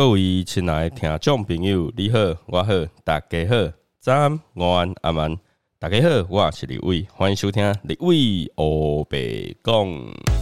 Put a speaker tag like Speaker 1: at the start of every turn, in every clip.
Speaker 1: 各位亲爱的听众朋友，你好，我好，大家好，早安、午安、阿晚，大家好，我是李伟，欢迎收听李伟欧北讲。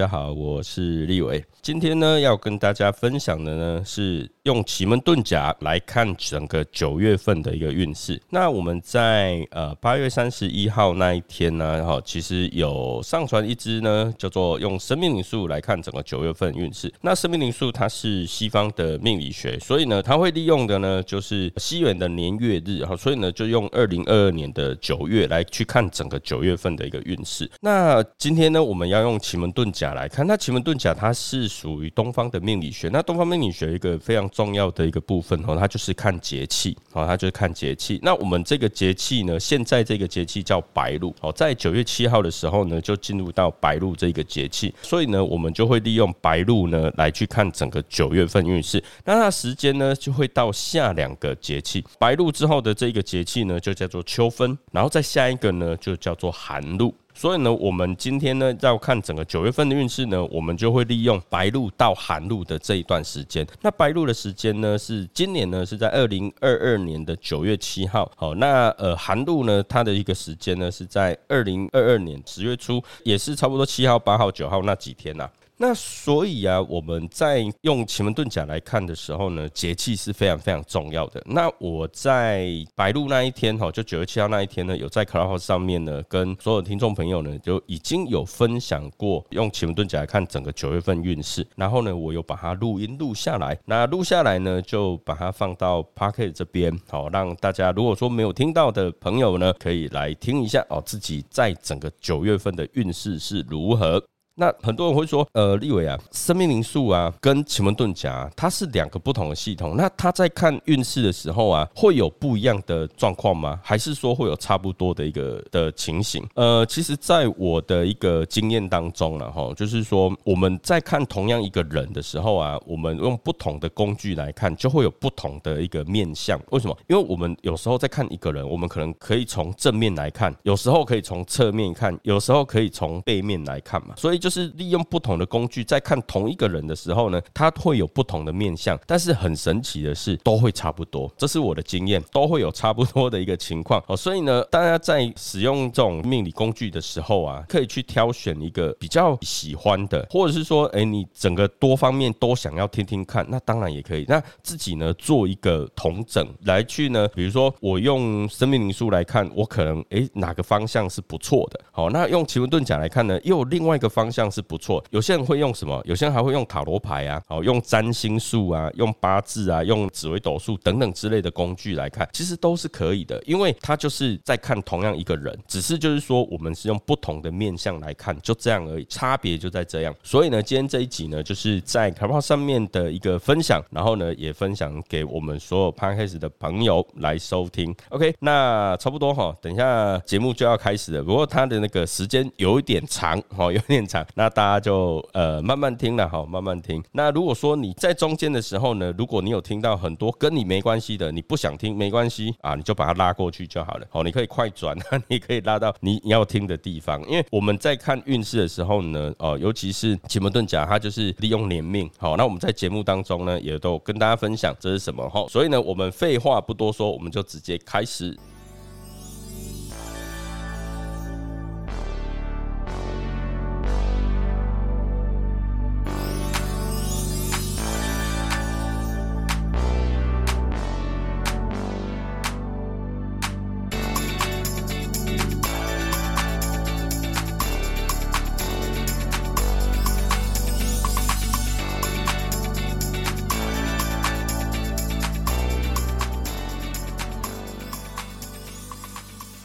Speaker 1: 大家好，我是立伟。今天呢，要跟大家分享的呢是。用奇门遁甲来看整个九月份的一个运势。那我们在呃八月三十一号那一天呢，哈，其实有上传一支呢，叫做用生命灵数来看整个九月份运势。那生命灵数它是西方的命理学，所以呢，它会利用的呢就是西元的年月日，哈，所以呢就用二零二二年的九月来去看整个九月份的一个运势。那今天呢，我们要用奇门遁甲来看。那奇门遁甲它是属于东方的命理学。那东方命理学一个非常重要的一个部分哦，它就是看节气哦，它就是看节气。那我们这个节气呢，现在这个节气叫白露哦，在九月七号的时候呢，就进入到白露这个节气，所以呢，我们就会利用白露呢来去看整个九月份运势。那它时间呢，就会到下两个节气，白露之后的这个节气呢，就叫做秋分，然后再下一个呢，就叫做寒露。所以呢，我们今天呢要看整个九月份的运势呢，我们就会利用白露到寒露的这一段时间。那白露的时间呢，是今年呢是在二零二二年的九月七号。好，那呃寒露呢，它的一个时间呢是在二零二二年十月初，也是差不多七号、八号、九号那几天呐。那所以啊，我们在用奇门遁甲来看的时候呢，节气是非常非常重要的。那我在白露那一天哈，就九月七号那一天呢，有在 Clubhouse 上面呢，跟所有听众朋友呢，就已经有分享过用奇门遁甲来看整个九月份运势。然后呢，我有把它录音录下来。那录下来呢，就把它放到 Pocket 这边，好让大家如果说没有听到的朋友呢，可以来听一下哦，自己在整个九月份的运势是如何。那很多人会说，呃，立伟啊，生命灵数啊，跟奇门遁甲，它是两个不同的系统。那他在看运势的时候啊，会有不一样的状况吗？还是说会有差不多的一个的情形？呃，其实，在我的一个经验当中了哈，就是说我们在看同样一个人的时候啊，我们用不同的工具来看，就会有不同的一个面相。为什么？因为我们有时候在看一个人，我们可能可以从正面来看，有时候可以从侧面看，有时候可以从背面来看嘛。所以就。是利用不同的工具在看同一个人的时候呢，他会有不同的面相，但是很神奇的是都会差不多，这是我的经验，都会有差不多的一个情况哦。所以呢，大家在使用这种命理工具的时候啊，可以去挑选一个比较喜欢的，或者是说，哎，你整个多方面都想要听听看，那当然也可以。那自己呢做一个同整来去呢，比如说我用生命灵数来看，我可能哎哪个方向是不错的，好，那用奇门遁甲来看呢，又有另外一个方向。样是不错，有些人会用什么？有些人还会用塔罗牌啊，好用占星术啊，用八字啊，用紫微斗数等等之类的工具来看，其实都是可以的，因为他就是在看同样一个人，只是就是说我们是用不同的面相来看，就这样而已，差别就在这样。所以呢，今天这一集呢，就是在卡号上面的一个分享，然后呢，也分享给我们所有 Podcast 的朋友来收听。OK，那差不多哈，等一下节目就要开始了，不过它的那个时间有一点长哈，有点长。那大家就呃慢慢听了哈，慢慢听。那如果说你在中间的时候呢，如果你有听到很多跟你没关系的，你不想听没关系啊，你就把它拉过去就好了。好，你可以快转，你可以拉到你要听的地方。因为我们在看运势的时候呢，哦，尤其是奇门遁甲，它就是利用年命。好，那我们在节目当中呢，也都跟大家分享这是什么哈。所以呢，我们废话不多说，我们就直接开始。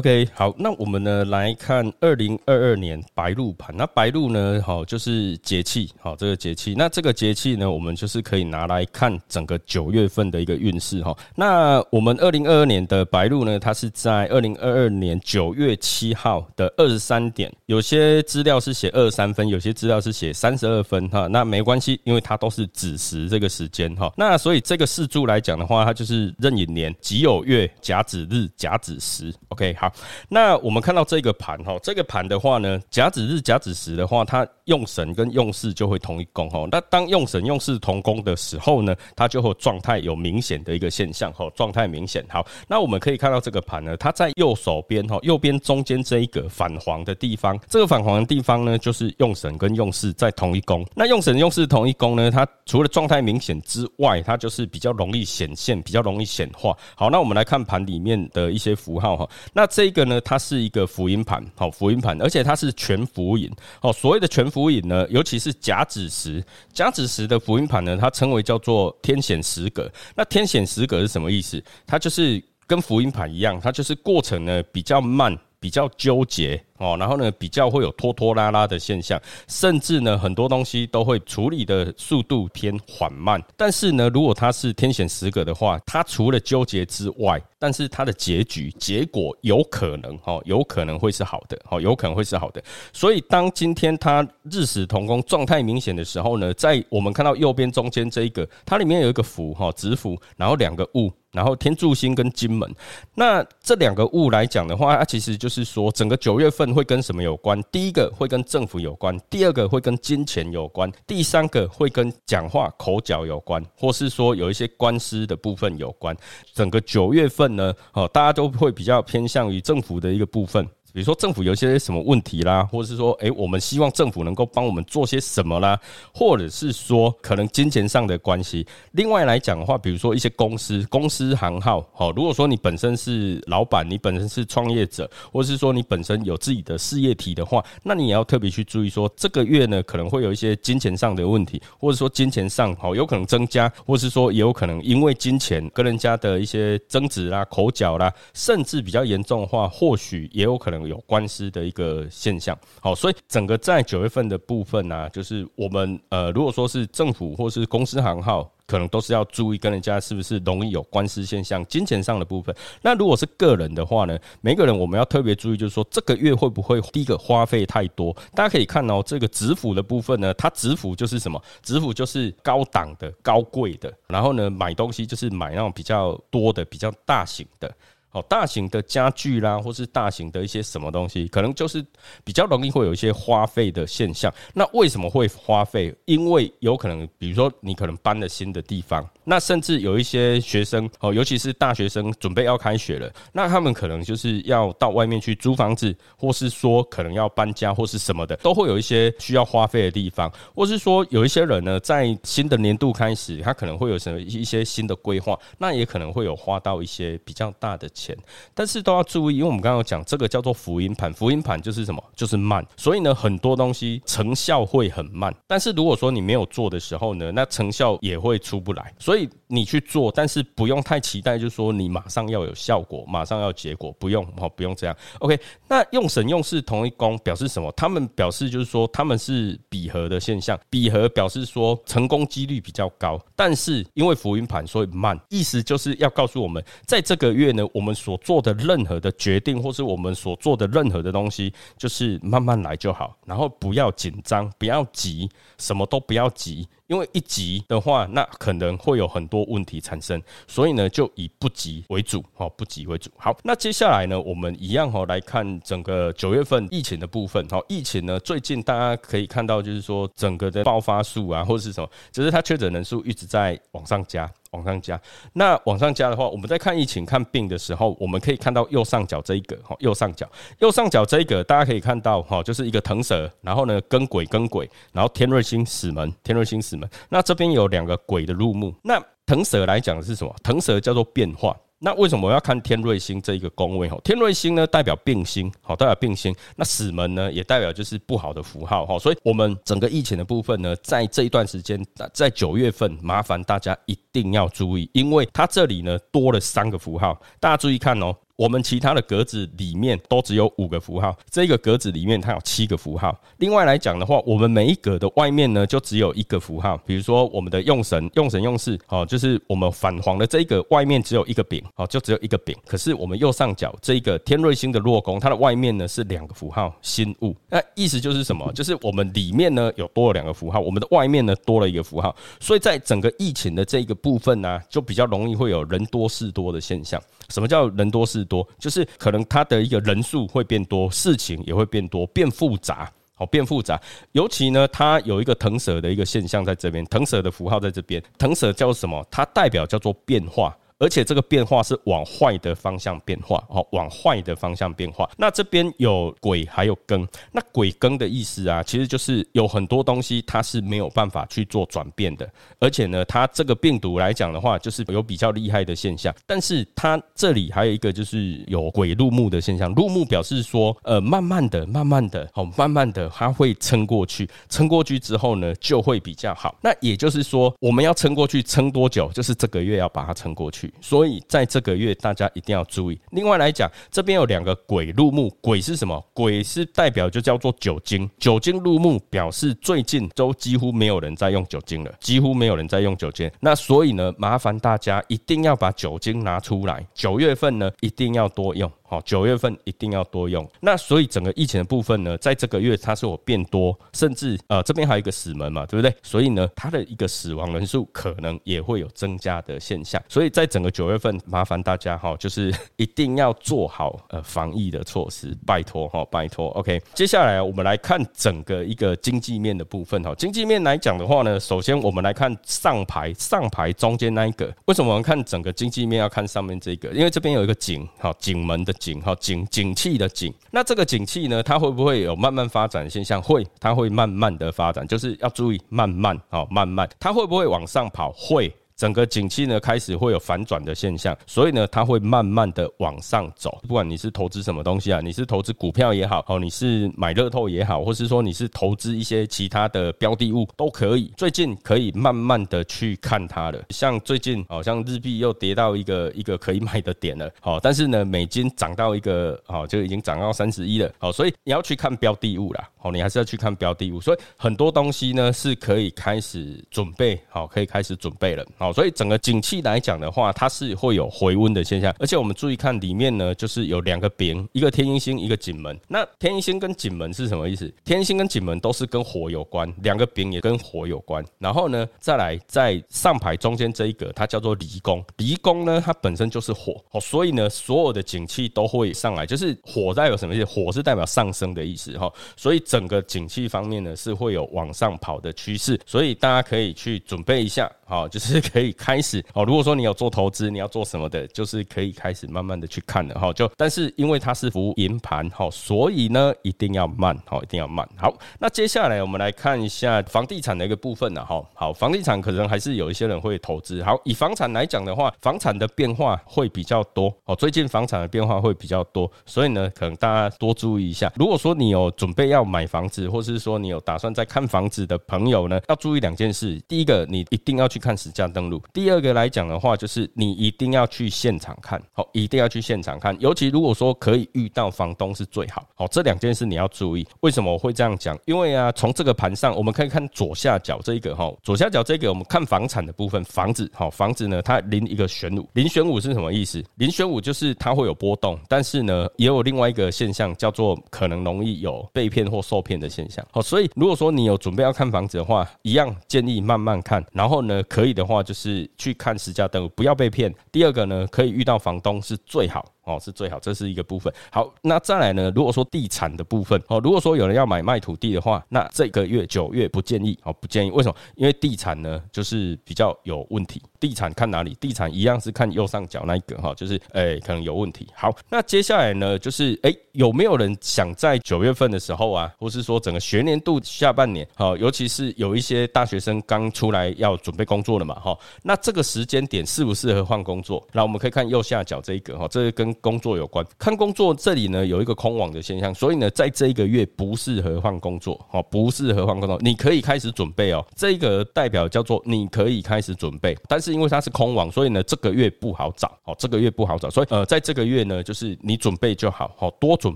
Speaker 1: OK，好，那我们呢来看二零二二年白露盘。那白露呢，好就是节气，好这个节气。那这个节气呢，我们就是可以拿来看整个九月份的一个运势哈。那我们二零二二年的白露呢，它是在二零二二年九月七号的二十三点。有些资料是写二十三分，有些资料是写三十二分哈。那没关系，因为它都是子时这个时间哈。那所以这个四柱来讲的话，它就是壬寅年己酉月甲子日甲子时。OK。好，那我们看到这个盘哈，这个盘的话呢，甲子日、甲子时的话，它用神跟用事就会同一宫哈。那当用神用事同宫的时候呢，它就会状态有明显的一个现象哈，状态明显。好，那我们可以看到这个盘呢，它在右手边哈，右边中间这一个反黄的地方，这个反黄的地方呢，就是用神跟用事在同一宫。那用神用事同一宫呢，它除了状态明显之外，它就是比较容易显现，比较容易显化。好，那我们来看盘里面的一些符号哈，那。这这一个呢，它是一个福音盘，好福音盘，而且它是全福音。好，所谓的全福音呢，尤其是甲子时，甲子时的福音盘呢，它称为叫做天显时格。那天显时格是什么意思？它就是跟福音盘一样，它就是过程呢比较慢，比较纠结。哦，然后呢，比较会有拖拖拉拉的现象，甚至呢，很多东西都会处理的速度偏缓慢。但是呢，如果它是天选十格的话，它除了纠结之外，但是它的结局结果有可能哦，有可能会是好的哦，有可能会是好的。所以当今天它日时同宫状态明显的时候呢，在我们看到右边中间这一个，它里面有一个符哈，子符，然后两个物，然后天柱星跟金门。那这两个物来讲的话，它其实就是说整个九月份。会跟什么有关？第一个会跟政府有关，第二个会跟金钱有关，第三个会跟讲话口角有关，或是说有一些官司的部分有关。整个九月份呢，哦，大家都会比较偏向于政府的一个部分。比如说政府有些什么问题啦，或者是说，诶，我们希望政府能够帮我们做些什么啦，或者是说可能金钱上的关系。另外来讲的话，比如说一些公司、公司行号，好，如果说你本身是老板，你本身是创业者，或者是说你本身有自己的事业体的话，那你也要特别去注意说，这个月呢可能会有一些金钱上的问题，或者说金钱上好有可能增加，或是说也有可能因为金钱跟人家的一些争执啦、口角啦，甚至比较严重的话，或许也有可能。有官司的一个现象，好，所以整个在九月份的部分呢，就是我们呃，如果说是政府或是公司行号，可能都是要注意跟人家是不是容易有官司现象，金钱上的部分。那如果是个人的话呢，每个人我们要特别注意，就是说这个月会不会第一个花费太多？大家可以看哦，这个指府的部分呢，它指府就是什么？指府就是高档的、高贵的，然后呢，买东西就是买那种比较多的、比较大型的。好，大型的家具啦，或是大型的一些什么东西，可能就是比较容易会有一些花费的现象。那为什么会花费？因为有可能，比如说你可能搬了新的地方。那甚至有一些学生哦，尤其是大学生，准备要开学了，那他们可能就是要到外面去租房子，或是说可能要搬家或是什么的，都会有一些需要花费的地方，或是说有一些人呢，在新的年度开始，他可能会有什么一些新的规划，那也可能会有花到一些比较大的钱，但是都要注意，因为我们刚刚讲这个叫做福音盘，福音盘就是什么，就是慢，所以呢，很多东西成效会很慢，但是如果说你没有做的时候呢，那成效也会出不来，所以。你去做，但是不用太期待，就是说你马上要有效果，马上要结果，不用哦，不用这样。OK，那用神用事同一宫表示什么？他们表示就是说他们是比合的现象，比合表示说成功几率比较高，但是因为福音盘所以慢，意思就是要告诉我们，在这个月呢，我们们所做的任何的决定，或是我们所做的任何的东西，就是慢慢来就好，然后不要紧张，不要急，什么都不要急。因为一急的话，那可能会有很多问题产生，所以呢，就以不急为主，哈，不急为主。好，那接下来呢，我们一样哈来看整个九月份疫情的部分，哈，疫情呢最近大家可以看到，就是说整个的爆发数啊，或者是什么，只是它确诊人数一直在往上加。往上加，那往上加的话，我们在看疫情、看病的时候，我们可以看到右上角这一个哈，右上角，右上角这一个，大家可以看到哈，就是一个腾蛇，然后呢，跟鬼跟鬼，然后天瑞星死门，天瑞星死门，那这边有两个鬼的入目，那腾蛇来讲是什么？腾蛇叫做变化。那为什么我要看天瑞星这一个宫位？哈，天瑞星呢代表病星，好代表病星。那死门呢也代表就是不好的符号，哈。所以我们整个疫情的部分呢，在这一段时间，在九月份，麻烦大家一定要注意，因为它这里呢多了三个符号，大家注意看哦。我们其他的格子里面都只有五个符号，这个格子里面它有七个符号。另外来讲的话，我们每一格的外面呢，就只有一个符号。比如说我们的用神、用神、用事，哦，就是我们反黄的这一个外面只有一个饼，哦，就只有一个饼。可是我们右上角这一个天瑞星的落宫，它的外面呢是两个符号，心物。那意思就是什么？就是我们里面呢有多了两个符号，我们的外面呢多了一个符号。所以在整个疫情的这个部分呢，就比较容易会有人多事多的现象。什么叫人多事多？就是可能它的一个人数会变多，事情也会变多，变复杂，好变复杂。尤其呢，它有一个腾蛇的一个现象在这边，腾蛇的符号在这边，腾蛇叫什么？它代表叫做变化。而且这个变化是往坏的方向变化，哦，往坏的方向变化。那这边有鬼，还有庚。那鬼庚的意思啊，其实就是有很多东西它是没有办法去做转变的。而且呢，它这个病毒来讲的话，就是有比较厉害的现象。但是它这里还有一个就是有鬼入目的现象。入目表示说，呃，慢慢的、慢慢的、好，慢慢的，它会撑过去。撑过去之后呢，就会比较好。那也就是说，我们要撑过去，撑多久？就是这个月要把它撑过去。所以在这个月，大家一定要注意。另外来讲，这边有两个鬼入目，鬼是什么？鬼是代表就叫做酒精，酒精入目表示最近都几乎没有人在用酒精了，几乎没有人在用酒精。那所以呢，麻烦大家一定要把酒精拿出来，九月份呢一定要多用。好，九月份一定要多用。那所以整个疫情的部分呢，在这个月它是有变多，甚至呃这边还有一个死门嘛，对不对？所以呢，它的一个死亡人数可能也会有增加的现象。所以在整个九月份，麻烦大家哈，就是 一定要做好呃防疫的措施，拜托哈，拜托。OK，接下来我们来看整个一个经济面的部分哈。经济面来讲的话呢，首先我们来看上排上排中间那一个，为什么我们看整个经济面要看上面这个？因为这边有一个井哈，井门的。景哈景景气的景，那这个景气呢，它会不会有慢慢发展现象？会，它会慢慢的发展，就是要注意慢慢哦，慢慢，它会不会往上跑？会。整个景气呢开始会有反转的现象，所以呢它会慢慢的往上走。不管你是投资什么东西啊，你是投资股票也好，哦你是买乐透也好，或是说你是投资一些其他的标的物都可以。最近可以慢慢的去看它了，像最近好像日币又跌到一个一个可以买的点了，好，但是呢美金涨到一个好就已经涨到三十一了，好，所以你要去看标的物啦，好，你还是要去看标的物，所以很多东西呢是可以开始准备好，可以开始准备了，好。所以整个景气来讲的话，它是会有回温的现象，而且我们注意看里面呢，就是有两个饼，一个天阴星，一个景门。那天阴星跟景门是什么意思？天星跟景门都是跟火有关，两个饼也跟火有关。然后呢，再来在上排中间这一个，它叫做离宫。离宫呢，它本身就是火哦，所以呢，所有的景气都会上来，就是火代表什么意思？火是代表上升的意思哈。所以整个景气方面呢，是会有往上跑的趋势，所以大家可以去准备一下。好，就是可以开始哦。如果说你有做投资，你要做什么的，就是可以开始慢慢的去看了哈。就但是因为它是服银盘哈，所以呢一定要慢，好，一定要慢。好，那接下来我们来看一下房地产的一个部分呢哈。好，房地产可能还是有一些人会投资。好，以房产来讲的话，房产的变化会比较多。哦，最近房产的变化会比较多，所以呢，可能大家多注意一下。如果说你有准备要买买房子，或是说你有打算在看房子的朋友呢，要注意两件事。第一个，你一定要去。看实价登录。第二个来讲的话，就是你一定要去现场看，好，一定要去现场看。尤其如果说可以遇到房东是最好，好，这两件事你要注意。为什么我会这样讲？因为啊，从这个盘上我们可以看左下角这一个哈，左下角这个我们看房产的部分，房子好，房子呢它临一个玄武，临玄武是什么意思？临玄武就是它会有波动，但是呢也有另外一个现象叫做可能容易有被骗或受骗的现象。好，所以如果说你有准备要看房子的话，一样建议慢慢看，然后呢。可以的话，就是去看实价登录，不要被骗。第二个呢，可以遇到房东是最好。哦，是最好，这是一个部分。好，那再来呢？如果说地产的部分，哦，如果说有人要买卖土地的话，那这个月九月不建议，哦，不建议。为什么？因为地产呢，就是比较有问题。地产看哪里？地产一样是看右上角那一个，哈，就是诶，可能有问题。好，那接下来呢，就是诶，有没有人想在九月份的时候啊，或是说整个学年度下半年，好，尤其是有一些大学生刚出来要准备工作了嘛，哈，那这个时间点适不适合换工作？那我们可以看右下角这一个，哈，这个跟工作有关。看工作这里呢有一个空网的现象，所以呢，在这一个月不适合换工作，哦，不适合换工作，你可以开始准备哦。这个代表叫做你可以开始准备，但是因为它是空网，所以呢，这个月不好找，哦，这个月不好找，所以呃，在这个月呢，就是你准备就好，好多准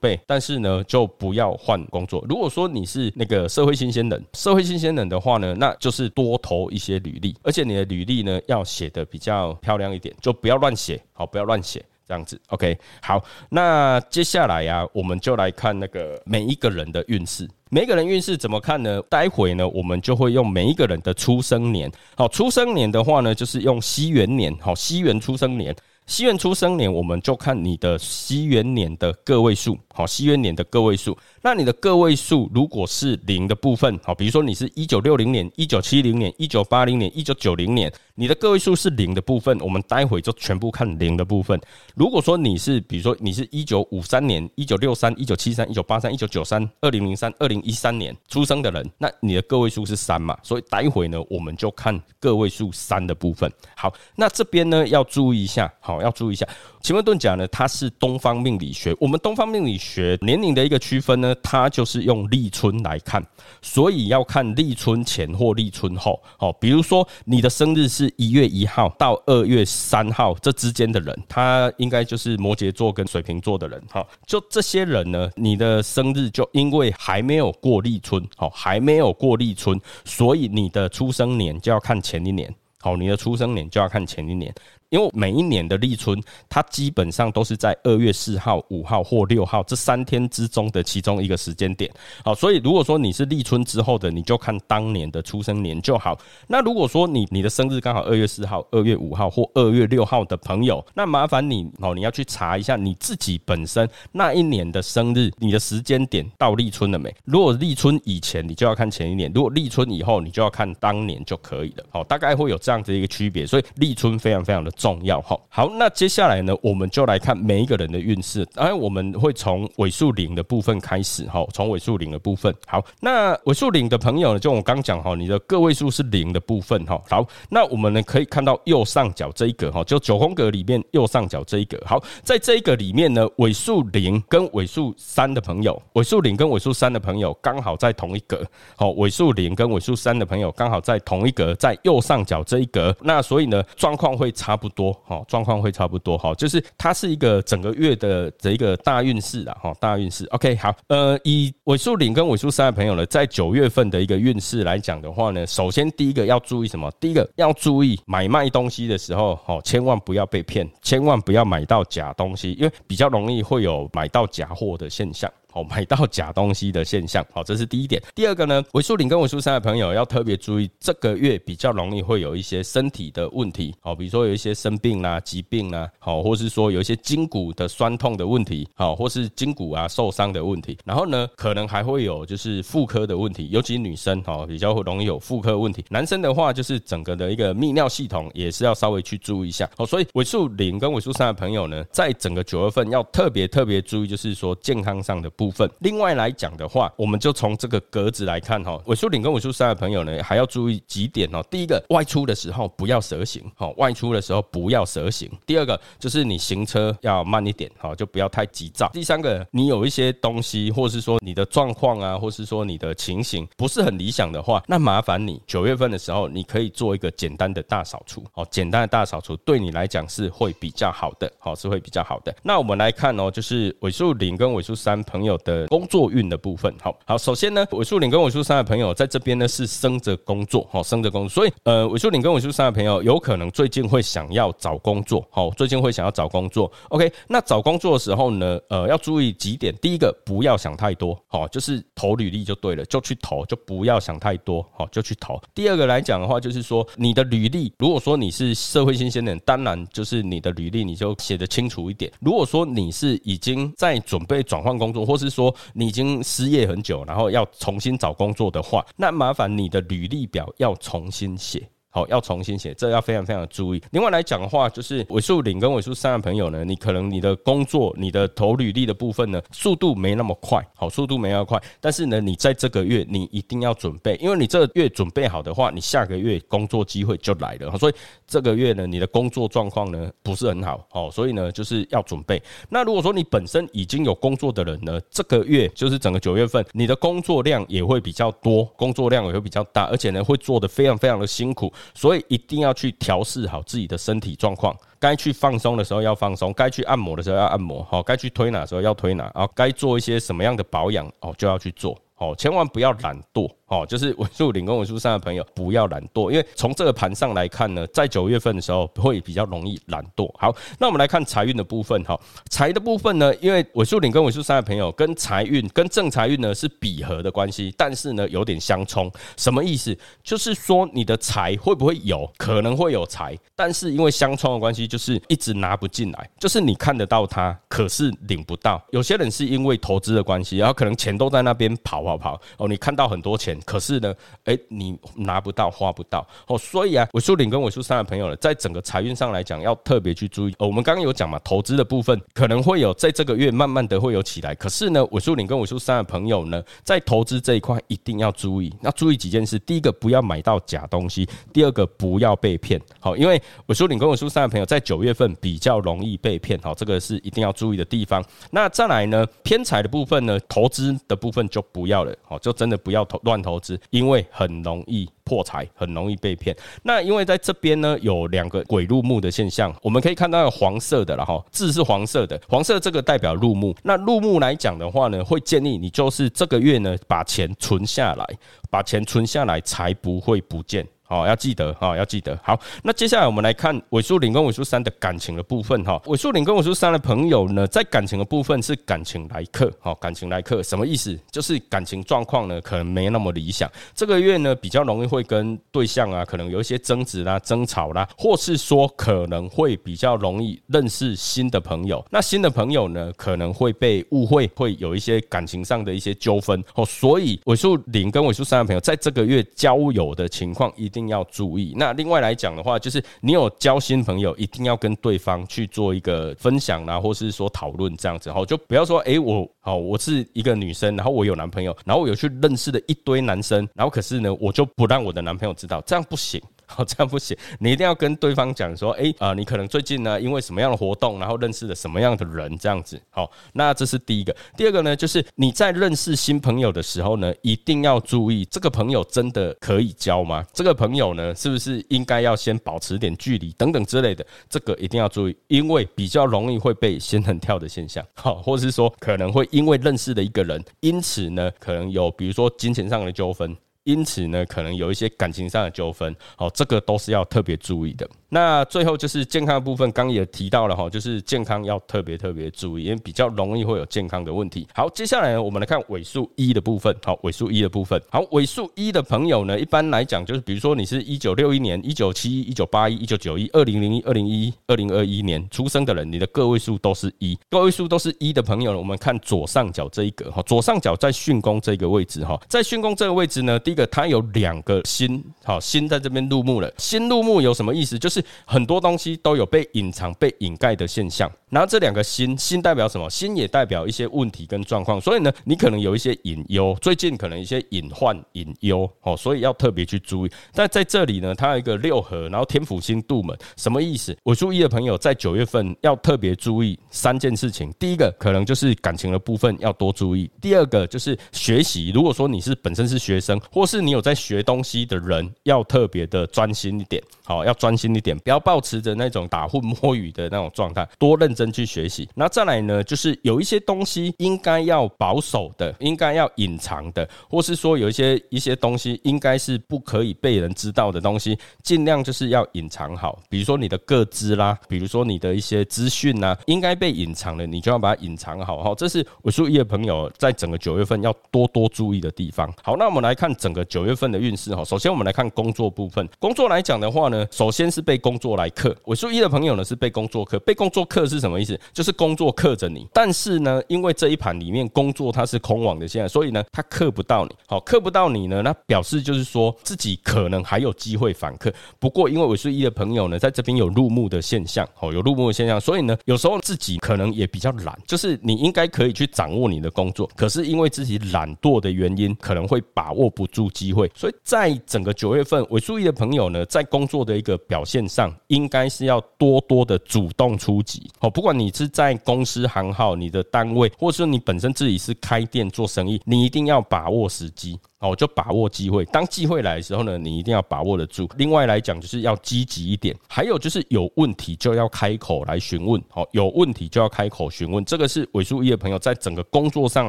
Speaker 1: 备，但是呢，就不要换工作。如果说你是那个社会新鲜人，社会新鲜人的话呢，那就是多投一些履历，而且你的履历呢要写的比较漂亮一点，就不要乱写，好，不要乱写。这样子，OK，好，那接下来呀，我们就来看那个每一个人的运势。每一个人运势怎么看呢？待会呢，我们就会用每一个人的出生年。好，出生年的话呢，就是用西元年，好，西元出生年。西元出生年，我们就看你的西元年的个位数，好，西元年的个位数。那你的个位数如果是零的部分，好，比如说你是一九六零年、一九七零年、一九八零年、一九九零年，你的个位数是零的部分，我们待会就全部看零的部分。如果说你是，比如说你是一九五三年、一九六三、一九七三、一九八三、一九九三、二零零三、二零一三年出生的人，那你的个位数是三嘛？所以待会呢，我们就看个位数三的部分。好，那这边呢要注意一下，好。要注意一下，奇门遁甲呢，它是东方命理学。我们东方命理学年龄的一个区分呢，它就是用立春来看，所以要看立春前或立春后。哦，比如说你的生日是一月一号到二月三号这之间的人，他应该就是摩羯座跟水瓶座的人。哈，就这些人呢，你的生日就因为还没有过立春，哦，还没有过立春，所以你的出生年就要看前一年。好，你的出生年就要看前一年。因为每一年的立春，它基本上都是在二月四号、五号或六号这三天之中的其中一个时间点。好，所以如果说你是立春之后的，你就看当年的出生年就好。那如果说你你的生日刚好二月四号、二月五号或二月六号的朋友，那麻烦你哦，你要去查一下你自己本身那一年的生日，你的时间点到立春了没？如果立春以前，你就要看前一年；如果立春以后，你就要看当年就可以了。好，大概会有这样子一个区别。所以立春非常非常的。重要哈，好，那接下来呢，我们就来看每一个人的运势。哎，我们会从尾数零的部分开始哈，从尾数零的部分。好，那尾数零的朋友呢，就我刚讲哈，你的个位数是零的部分哈。好，那我们呢可以看到右上角这一格哈，就九宫格里面右上角这一格。好，在这一个里面呢，尾数零跟尾数三的朋友，尾数零跟尾数三的朋友刚好在同一格。好，尾数零跟尾数三的朋友刚好在同一格，在右上角这一格。那所以呢，状况会差不。多哈，状况会差不多哈，就是它是一个整个月的这一个大运势啊哈，大运势。OK，好，呃，以尾数零跟尾数三的朋友呢，在九月份的一个运势来讲的话呢，首先第一个要注意什么？第一个要注意买卖东西的时候，哦，千万不要被骗，千万不要买到假东西，因为比较容易会有买到假货的现象。哦，买到假东西的现象，好，这是第一点。第二个呢，尾数零跟尾数三的朋友要特别注意，这个月比较容易会有一些身体的问题，好，比如说有一些生病啦、疾病啦，好，或是说有一些筋骨的酸痛的问题，好，或是筋骨啊受伤的问题。然后呢，可能还会有就是妇科的问题，尤其女生哈比较容易有妇科问题。男生的话，就是整个的一个泌尿系统也是要稍微去注意一下。好，所以尾数零跟尾数三的朋友呢，在整个九月份要特别特别注意，就是说健康上的。部部分，另外来讲的话，我们就从这个格子来看哈，尾数零跟尾数三的朋友呢，还要注意几点哦。第一个，外出的时候不要蛇行，好，外出的时候不要蛇行。第二个，就是你行车要慢一点，好，就不要太急躁。第三个，你有一些东西，或是说你的状况啊，或是说你的情形不是很理想的话，那麻烦你九月份的时候，你可以做一个简单的大扫除，哦，简单的大扫除对你来讲是会比较好的，好，是会比较好的。那我们来看哦，就是尾数零跟尾数三朋友。的工作运的部分，好好，首先呢，尾数零跟尾数三的朋友在这边呢是生着工作，好生着工作，所以呃，尾数零跟尾数三的朋友有可能最近会想要找工作，好，最近会想要找工作，OK，那找工作的时候呢，呃，要注意几点，第一个不要想太多，好，就是投履历就对了，就去投，就不要想太多，好，就去投。第二个来讲的话，就是说你的履历，如果说你是社会新鲜人，当然就是你的履历你就写的清楚一点。如果说你是已经在准备转换工作或是说你已经失业很久，然后要重新找工作的话，那麻烦你的履历表要重新写。好，要重新写，这要非常非常的注意。另外来讲的话，就是尾数零跟尾数三的朋友呢，你可能你的工作、你的投履历的部分呢，速度没那么快，好，速度没那么快。但是呢，你在这个月你一定要准备，因为你这个月准备好的话，你下个月工作机会就来了。所以这个月呢，你的工作状况呢不是很好，哦，所以呢就是要准备。那如果说你本身已经有工作的人呢，这个月就是整个九月份，你的工作量也会比较多，工作量也会比较大，而且呢会做的非常非常的辛苦。所以一定要去调试好自己的身体状况，该去放松的时候要放松，该去按摩的时候要按摩，好，该去推拿的时候要推拿，啊，该做一些什么样的保养哦，就要去做，哦，千万不要懒惰。哦，就是尾数零跟尾数三的朋友不要懒惰，因为从这个盘上来看呢，在九月份的时候会比较容易懒惰。好，那我们来看财运的部分哈，财的部分呢，因为尾数零跟尾数三的朋友跟财运跟正财运呢是比合的关系，但是呢有点相冲，什么意思？就是说你的财会不会有可能会有财，但是因为相冲的关系，就是一直拿不进来，就是你看得到它，可是领不到。有些人是因为投资的关系，然后可能钱都在那边跑跑跑哦，你看到很多钱。可是呢，哎，你拿不到，花不到哦，所以啊，尾数零跟尾数三的朋友呢，在整个财运上来讲，要特别去注意。我们刚刚有讲嘛，投资的部分可能会有在这个月慢慢的会有起来。可是呢，尾数零跟尾数三的朋友呢，在投资这一块一定要注意，要注意几件事。第一个，不要买到假东西；第二个，不要被骗。好，因为尾数零跟尾数三的朋友在九月份比较容易被骗。好，这个是一定要注意的地方。那再来呢，偏财的部分呢，投资的部分就不要了。好，就真的不要投乱。投投资，因为很容易破财，很容易被骗。那因为在这边呢，有两个鬼入墓的现象，我们可以看到黄色的了哈，字是黄色的，黄色这个代表入墓。那入墓来讲的话呢，会建议你就是这个月呢，把钱存下来，把钱存下来，才不会不见。好，要记得哈，要记得。好，那接下来我们来看尾数零跟尾数三的感情的部分哈。尾数零跟尾数三的朋友呢，在感情的部分是感情来客，好，感情来客什么意思？就是感情状况呢，可能没那么理想。这个月呢，比较容易会跟对象啊，可能有一些争执啦、争吵啦，或是说可能会比较容易认识新的朋友。那新的朋友呢，可能会被误会，会有一些感情上的一些纠纷哦。所以尾数零跟尾数三的朋友，在这个月交友的情况一定。一定要注意。那另外来讲的话，就是你有交新朋友，一定要跟对方去做一个分享啊，或是说讨论这样子。好，就不要说，哎，我好，我是一个女生，然后我有男朋友，然后我有去认识了一堆男生，然后可是呢，我就不让我的男朋友知道，这样不行。好，这样不行，你一定要跟对方讲说，哎，啊，你可能最近呢，因为什么样的活动，然后认识了什么样的人，这样子。好，那这是第一个。第二个呢，就是你在认识新朋友的时候呢，一定要注意，这个朋友真的可以交吗？这个朋友呢，是不是应该要先保持点距离等等之类的？这个一定要注意，因为比较容易会被仙人跳的现象，好，或者是说可能会因为认识的一个人，因此呢，可能有比如说金钱上的纠纷。因此呢，可能有一些感情上的纠纷，哦，这个都是要特别注意的。那最后就是健康的部分，刚也提到了哈，就是健康要特别特别注意，因为比较容易会有健康的问题。好，接下来呢，我们来看尾数一的部分。好，尾数一的部分。好，尾数一的朋友呢，一般来讲就是，比如说你是一九六一年、一九七一、一九八一、一九九一、二零零一、二零一、二零二一年出生的人，你的个位数都是一，个位数都是一的朋友呢，我们看左上角这一个哈，左上角在巽宫这个位置哈，在巽宫这个位置呢，第一个它有两个星，好，星在这边入木了。星入木有什么意思？就是很多东西都有被隐藏、被掩盖的现象。然后这两个心，心代表什么？心也代表一些问题跟状况。所以呢，你可能有一些隐忧，最近可能一些隐患、隐忧哦，所以要特别去注意。但在这里呢，它有一个六合，然后天府星度门，什么意思？我注意的朋友在九月份要特别注意三件事情。第一个可能就是感情的部分要多注意；第二个就是学习，如果说你是本身是学生，或是你有在学东西的人，要特别的专心一点。好，要专心一点，不要保持着那种打混摸鱼的那种状态，多认真去学习。那再来呢，就是有一些东西应该要保守的，应该要隐藏的，或是说有一些一些东西应该是不可以被人知道的东西，尽量就是要隐藏好。比如说你的个资啦，比如说你的一些资讯呐，应该被隐藏的，你就要把它隐藏好。好，这是我数一的朋友在整个九月份要多多注意的地方。好，那我们来看整个九月份的运势哈。首先我们来看工作部分，工作来讲的话呢。首先是被工作来克。尾数一的朋友呢是被工作克，被工作克是什么意思？就是工作克着你。但是呢，因为这一盘里面工作它是空网的现在，所以呢，它克不到你。好，克不到你呢，那表示就是说自己可能还有机会反克。不过因为尾数一的朋友呢，在这边有入目的现象，哦，有入目的现象，所以呢，有时候自己可能也比较懒，就是你应该可以去掌握你的工作，可是因为自己懒惰的原因，可能会把握不住机会。所以在整个九月份，尾数一的朋友呢，在工作的一个表现上，应该是要多多的主动出击。哦，不管你是在公司行号、你的单位，或者说你本身自己是开店做生意，你一定要把握时机。哦，就把握机会。当机会来的时候呢，你一定要把握得住。另外来讲，就是要积极一点。还有就是有问题就要开口来询问。好，有问题就要开口询问。这个是尾数一的朋友在整个工作上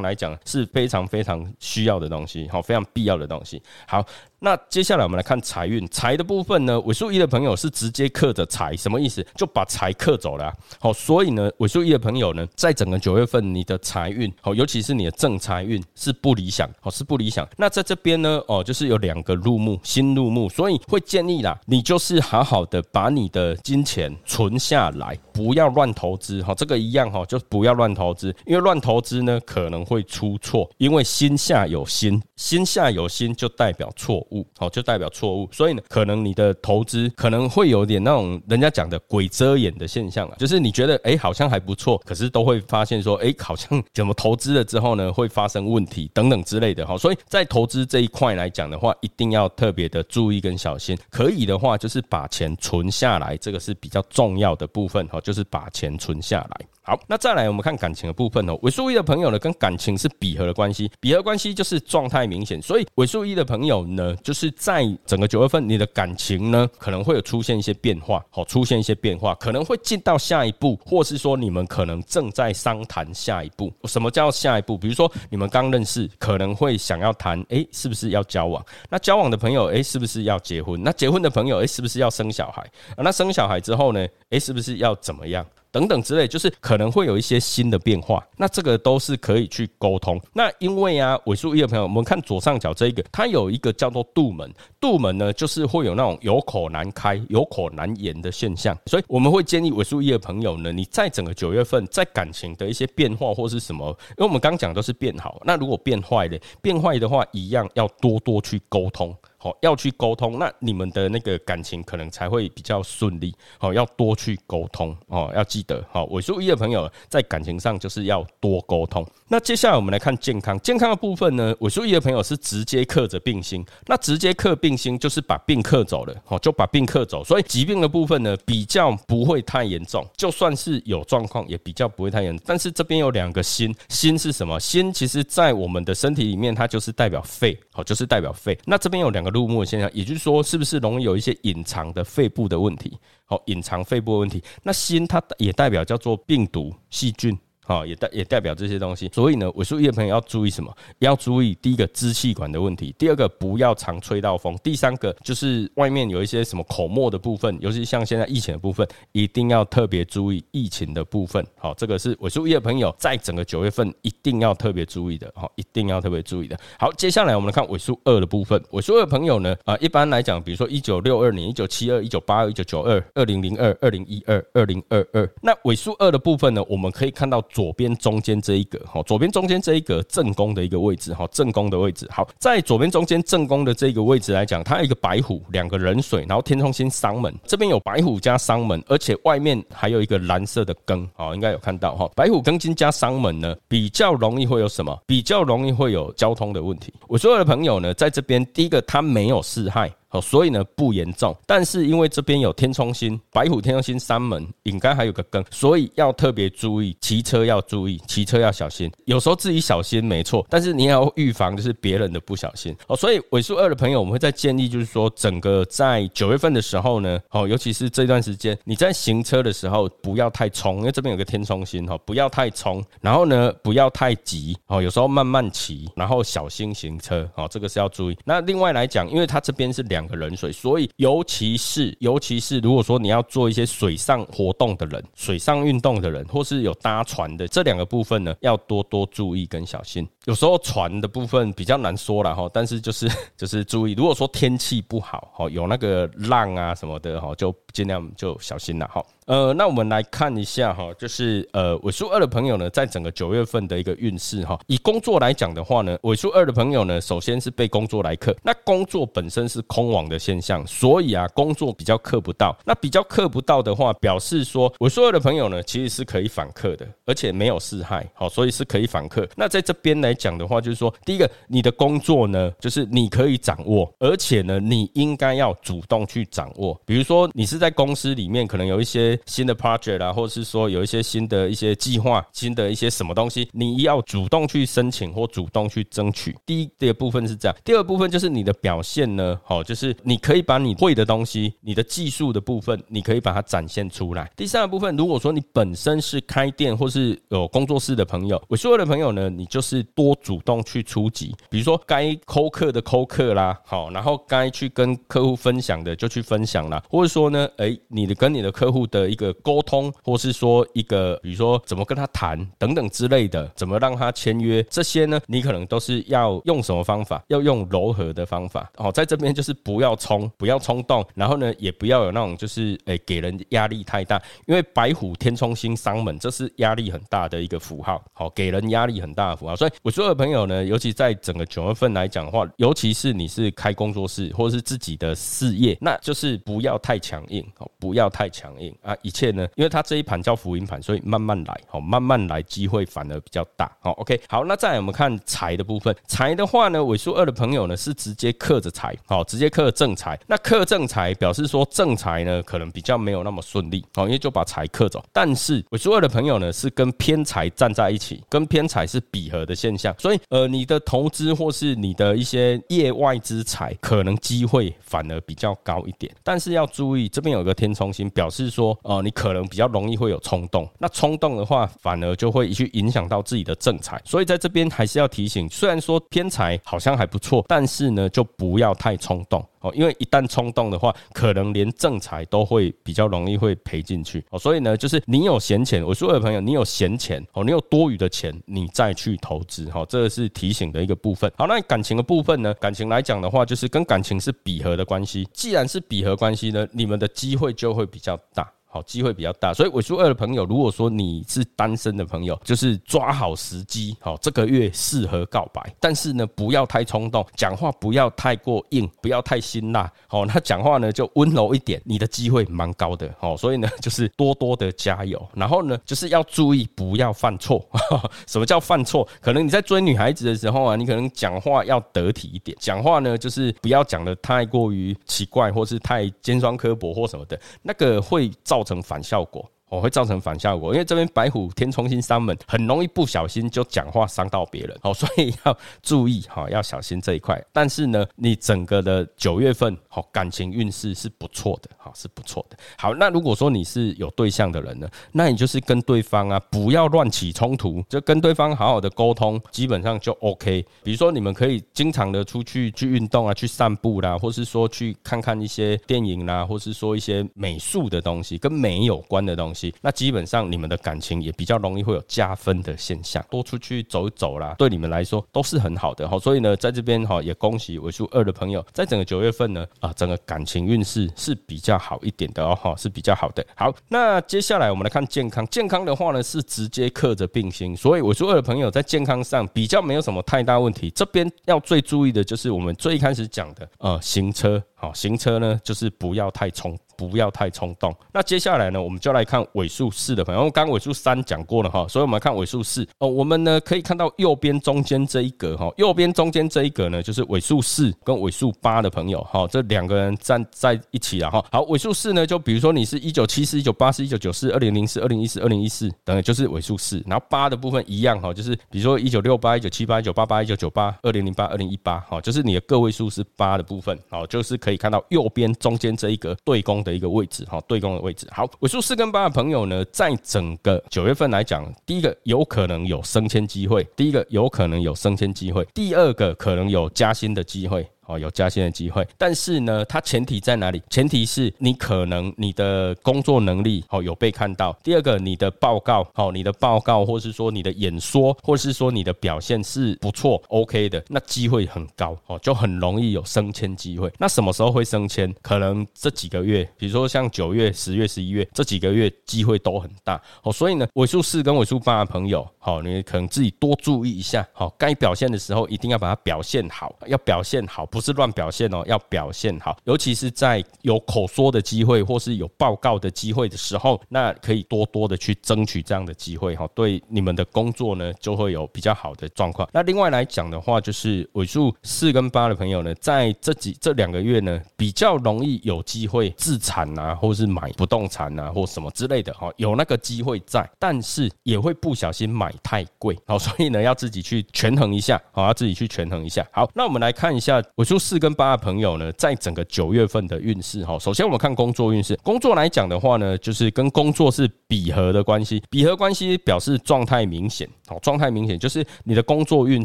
Speaker 1: 来讲是非常非常需要的东西，好，非常必要的东西。好。那接下来我们来看财运，财的部分呢，尾数一的朋友是直接克着财，什么意思？就把财克走了。好，所以呢，尾数一的朋友呢，在整个九月份，你的财运，好，尤其是你的正财运是不理想，好，是不理想。那在这边呢，哦，就是有两个入目，新入目，所以会建议啦，你就是好好的把你的金钱存下来，不要乱投资。哈，这个一样哈，就不要乱投资，因为乱投资呢可能会出错，因为心下有心，心下有心就代表错。误好就代表错误，所以呢，可能你的投资可能会有点那种人家讲的鬼遮眼的现象啊，就是你觉得哎好像还不错，可是都会发现说哎好像 怎么投资了之后呢会发生问题等等之类的哈，所以在投资这一块来讲的话，一定要特别的注意跟小心，可以的话就是把钱存下来，这个是比较重要的部分哈，就是把钱存下来。好，那再来我们看感情的部分哦。尾数一的朋友呢，跟感情是比合的关系，比合关系就是状态明显，所以尾数一的朋友呢，就是在整个九月份，你的感情呢可能会有出现一些变化，好，出现一些变化，可能会进到下一步，或是说你们可能正在商谈下一步。什么叫下一步？比如说你们刚认识，可能会想要谈，哎，是不是要交往？那交往的朋友，哎，是不是要结婚？那结婚的朋友，哎，是不是要生小孩？那生小孩之后呢，哎，是不是要怎么样？等等之类，就是可能会有一些新的变化，那这个都是可以去沟通。那因为啊，尾数一的朋友，我们看左上角这一个，它有一个叫做度门，度门呢就是会有那种有口难开、有口难言的现象，所以我们会建议尾数一的朋友呢，你在整个九月份在感情的一些变化或是什么，因为我们刚讲都是变好，那如果变坏的，变坏的话，一样要多多去沟通。好，要去沟通，那你们的那个感情可能才会比较顺利。好，要多去沟通哦，要记得。好，尾数一的朋友在感情上就是要多沟通。那接下来我们来看健康，健康的部分呢，尾数一的朋友是直接克着病星，那直接克病星就是把病克走了，好，就把病克走。所以疾病的部分呢，比较不会太严重，就算是有状况，也比较不会太严重。但是这边有两个心，心是什么？心其实在我们的身体里面，它就是代表肺，好，就是代表肺。那这边有两个。入目的现象，也就是说，是不是容易有一些隐藏的肺部的问题？好，隐藏肺部的问题。那心它也代表叫做病毒、细菌。啊，也代也代表这些东西，所以呢，尾数一的朋友要注意什么？要注意第一个支气管的问题，第二个不要常吹到风，第三个就是外面有一些什么口沫的部分，尤其像现在疫情的部分，一定要特别注意疫情的部分。好，这个是尾数一的朋友在整个九月份一定要特别注意的。好，一定要特别注意的。好，接下来我们来看尾数二的部分。尾数二的朋友呢，啊，一般来讲，比如说一九六二年、一九七二、一九八二、一九九二、二零零二、二零一二、二零二二，那尾数二的部分呢，我们可以看到左边中间。这一个哈，左边中间这一个正宫的一个位置哈，正宫的位置好，在左边中间正宫的这个位置来讲，它有一个白虎，两个人水，然后天冲星商门这边有白虎加商门，而且外面还有一个蓝色的庚，好，应该有看到哈，白虎庚金加商门呢，比较容易会有什么？比较容易会有交通的问题。我所有的朋友呢，在这边第一个他没有四害。哦，所以呢不严重，但是因为这边有天冲星、白虎天冲星三门，应该还有个根，所以要特别注意，骑车要注意，骑车要小心。有时候自己小心没错，但是你也要预防就是别人的不小心。哦，所以尾数二的朋友，我们会在建议就是说，整个在九月份的时候呢，哦，尤其是这段时间你在行车的时候不要太冲，因为这边有个天冲星哈，不要太冲，然后呢不要太急哦，有时候慢慢骑，然后小心行车哦，这个是要注意。那另外来讲，因为它这边是两。两个冷水，所以尤其是尤其是如果说你要做一些水上活动的人、水上运动的人，或是有搭船的这两个部分呢，要多多注意跟小心。有时候船的部分比较难说了哈，但是就是 就是注意，如果说天气不好哈，有那个浪啊什么的哈，就尽量就小心了哈。呃，那我们来看一下哈，就是呃尾数二的朋友呢，在整个九月份的一个运势哈，以工作来讲的话呢，尾数二的朋友呢，首先是被工作来克，那工作本身是空亡的现象，所以啊，工作比较克不到，那比较克不到的话，表示说尾数二的朋友呢，其实是可以反克的，而且没有四害，好，所以是可以反克。那在这边来讲的话，就是说，第一个，你的工作呢，就是你可以掌握，而且呢，你应该要主动去掌握，比如说你是在公司里面，可能有一些。新的 project 啊，或者是说有一些新的一些计划，新的一些什么东西，你要主动去申请或主动去争取。第一个部分是这样，第二部分就是你的表现呢，好，就是你可以把你会的东西，你的技术的部分，你可以把它展现出来。第三个部分，如果说你本身是开店或是有工作室的朋友，我所有的朋友呢，你就是多主动去出击，比如说该扣客的扣客啦，好，然后该去跟客户分享的就去分享啦，或者说呢，哎，你的跟你的客户的。一个沟通，或是说一个，比如说怎么跟他谈等等之类的，怎么让他签约，这些呢，你可能都是要用什么方法？要用柔和的方法。哦，在这边就是不要冲，不要冲动，然后呢，也不要有那种就是诶给人压力太大，因为白虎天冲星伤门，这是压力很大的一个符号。好，给人压力很大的符号。所以我所有的朋友呢，尤其在整个九月份来讲的话，尤其是你是开工作室或者是自己的事业，那就是不要太强硬，哦，不要太强硬。啊。一切呢，因为它这一盘叫福音盘，所以慢慢来，好，慢慢来，机会反而比较大，好，OK，好，那再来我们看财的部分，财的话呢，尾数二的朋友呢是直接克着财，好，直接克正财，那克正财表示说正财呢可能比较没有那么顺利，好，因为就把财克走，但是尾数二的朋友呢是跟偏财站在一起，跟偏财是比合的现所以呃你的投资或是你的一些业外之财，可能机会反而比较高一点，但是要注意这边有个天冲星，表示说。呃，你可能比较容易会有冲动，那冲动的话，反而就会去影响到自己的正财，所以在这边还是要提醒，虽然说偏财好像还不错，但是呢，就不要太冲动。哦，因为一旦冲动的话，可能连正财都会比较容易会赔进去。哦，所以呢，就是你有闲钱，我所有的朋友，你有闲钱，哦，你有多余的钱，你再去投资，哈，这是提醒的一个部分。好，那感情的部分呢？感情来讲的话，就是跟感情是比合的关系。既然是比合关系呢，你们的机会就会比较大。好，机会比较大，所以尾数二的朋友，如果说你是单身的朋友，就是抓好时机，好，这个月适合告白，但是呢，不要太冲动，讲话不要太过硬，不要太辛辣，好，那讲话呢就温柔一点，你的机会蛮高的，好，所以呢就是多多的加油，然后呢就是要注意不要犯错，什么叫犯错？可能你在追女孩子的时候啊，你可能讲话要得体一点，讲话呢就是不要讲的太过于奇怪，或是太尖酸刻薄或什么的，那个会造。造成反效果。我会造成反效果，因为这边白虎天冲星三门很容易不小心就讲话伤到别人，好，所以要注意哈，要小心这一块。但是呢，你整个的九月份好感情运势是不错的，好是不错的。好，那如果说你是有对象的人呢，那你就是跟对方啊不要乱起冲突，就跟对方好好的沟通，基本上就 OK。比如说你们可以经常的出去去运动啊，去散步啦，或是说去看看一些电影啦，或是说一些美术的东西，跟美有关的东西。那基本上你们的感情也比较容易会有加分的现象，多出去走一走啦，对你们来说都是很好的哈。所以呢，在这边哈也恭喜尾数二的朋友，在整个九月份呢啊，整个感情运势是比较好一点的哦哈，是比较好的。好，那接下来我们来看健康，健康的话呢是直接克着病星，所以尾数二的朋友在健康上比较没有什么太大问题。这边要最注意的就是我们最开始讲的呃行车，好行车呢就是不要太冲。不要太冲动。那接下来呢，我们就来看尾数四的朋友。刚尾数三讲过了哈，所以我们看尾数四哦。我们呢可以看到右边中间这一格哈，右边中间这一格呢就是尾数四跟尾数八的朋友哈，这两个人站在一起了哈。好，尾数四呢，就比如说你是一九七四、一九八四、一九九四、二零零四、二零一四、二零一四等，就是尾数四。然后八的部分一样哈，就是比如说一九六八、一九七八、一九八八、一九九八、二零零八、二零一八哈，就是你的个位数是八的部分，好，就是可以看到右边中间这一格对公的一个位置哈。对攻的位置好，尾数四跟八的朋友呢，在整个九月份来讲，第一个有可能有升迁机会，第一个有可能有升迁机会，第二个可能有加薪的机会。哦，有加薪的机会。但是呢，它前提在哪里？前提是你可能你的工作能力哦有被看到。第二个，你的报告哦，你的报告或是说你的演说，或是说你的表现是不错，OK 的，那机会很高哦，就很容易有升迁机会。那什么时候会升迁？可能这几个月，比如说像九月、十月、十一月这几个月，机会都很大哦。所以呢，尾数四跟尾数八的朋友，好，你可能自己多注意一下，好，该表现的时候一定要把它表现好，要表现好，不不是乱表现哦，要表现好。尤其是在有口说的机会或是有报告的机会的时候，那可以多多的去争取这样的机会哈，对你们的工作呢就会有比较好的状况。那另外来讲的话，就是尾数四跟八的朋友呢，在这几这两个月呢，比较容易有机会自产啊，或是买不动产啊，或什么之类的哈，有那个机会在，但是也会不小心买太贵，好，所以呢要自己去权衡一下，好，要自己去权衡一下。好，那我们来看一下尾就四跟八的朋友呢，在整个九月份的运势哈。首先我们看工作运势，工作来讲的话呢，就是跟工作是比合的关系，比合关系表示状态明显，好，状态明显就是你的工作运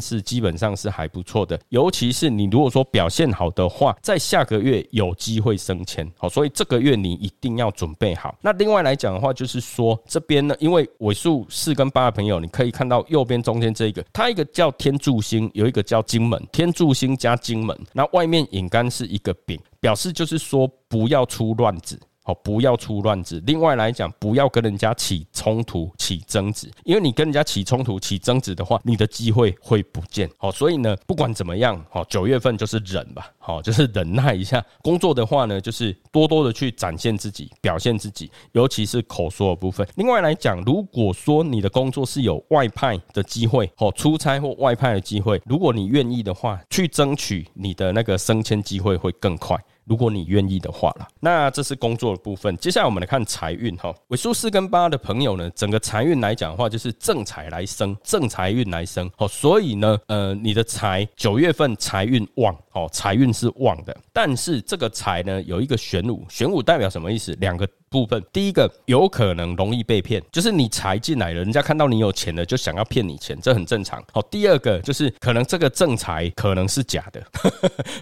Speaker 1: 势基本上是还不错的，尤其是你如果说表现好的话，在下个月有机会升迁，好，所以这个月你一定要准备好。那另外来讲的话，就是说这边呢，因为尾数四跟八的朋友，你可以看到右边中间这一个，它一个叫天柱星，有一个叫金门，天柱星加金门，那外面引杆是一个丙，表示就是说不要出乱子。好，不要出乱子。另外来讲，不要跟人家起冲突、起争执，因为你跟人家起冲突、起争执的话，你的机会会不见。好，所以呢，不管怎么样，好，九月份就是忍吧，好，就是忍耐一下。工作的话呢，就是多多的去展现自己、表现自己，尤其是口说的部分。另外来讲，如果说你的工作是有外派的机会，哦，出差或外派的机会，如果你愿意的话，去争取你的那个升迁机会会更快。如果你愿意的话啦，那这是工作的部分。接下来我们来看财运哈，尾数四跟八的朋友呢，整个财运来讲的话，就是正财来生，正财运来生哦。所以呢，呃，你的财九月份财运旺哦，财运是旺的。但是这个财呢，有一个玄武，玄武代表什么意思？两个。部分，第一个有可能容易被骗，就是你财进来了，人家看到你有钱了，就想要骗你钱，这很正常。好，第二个就是可能这个正财可能是假的，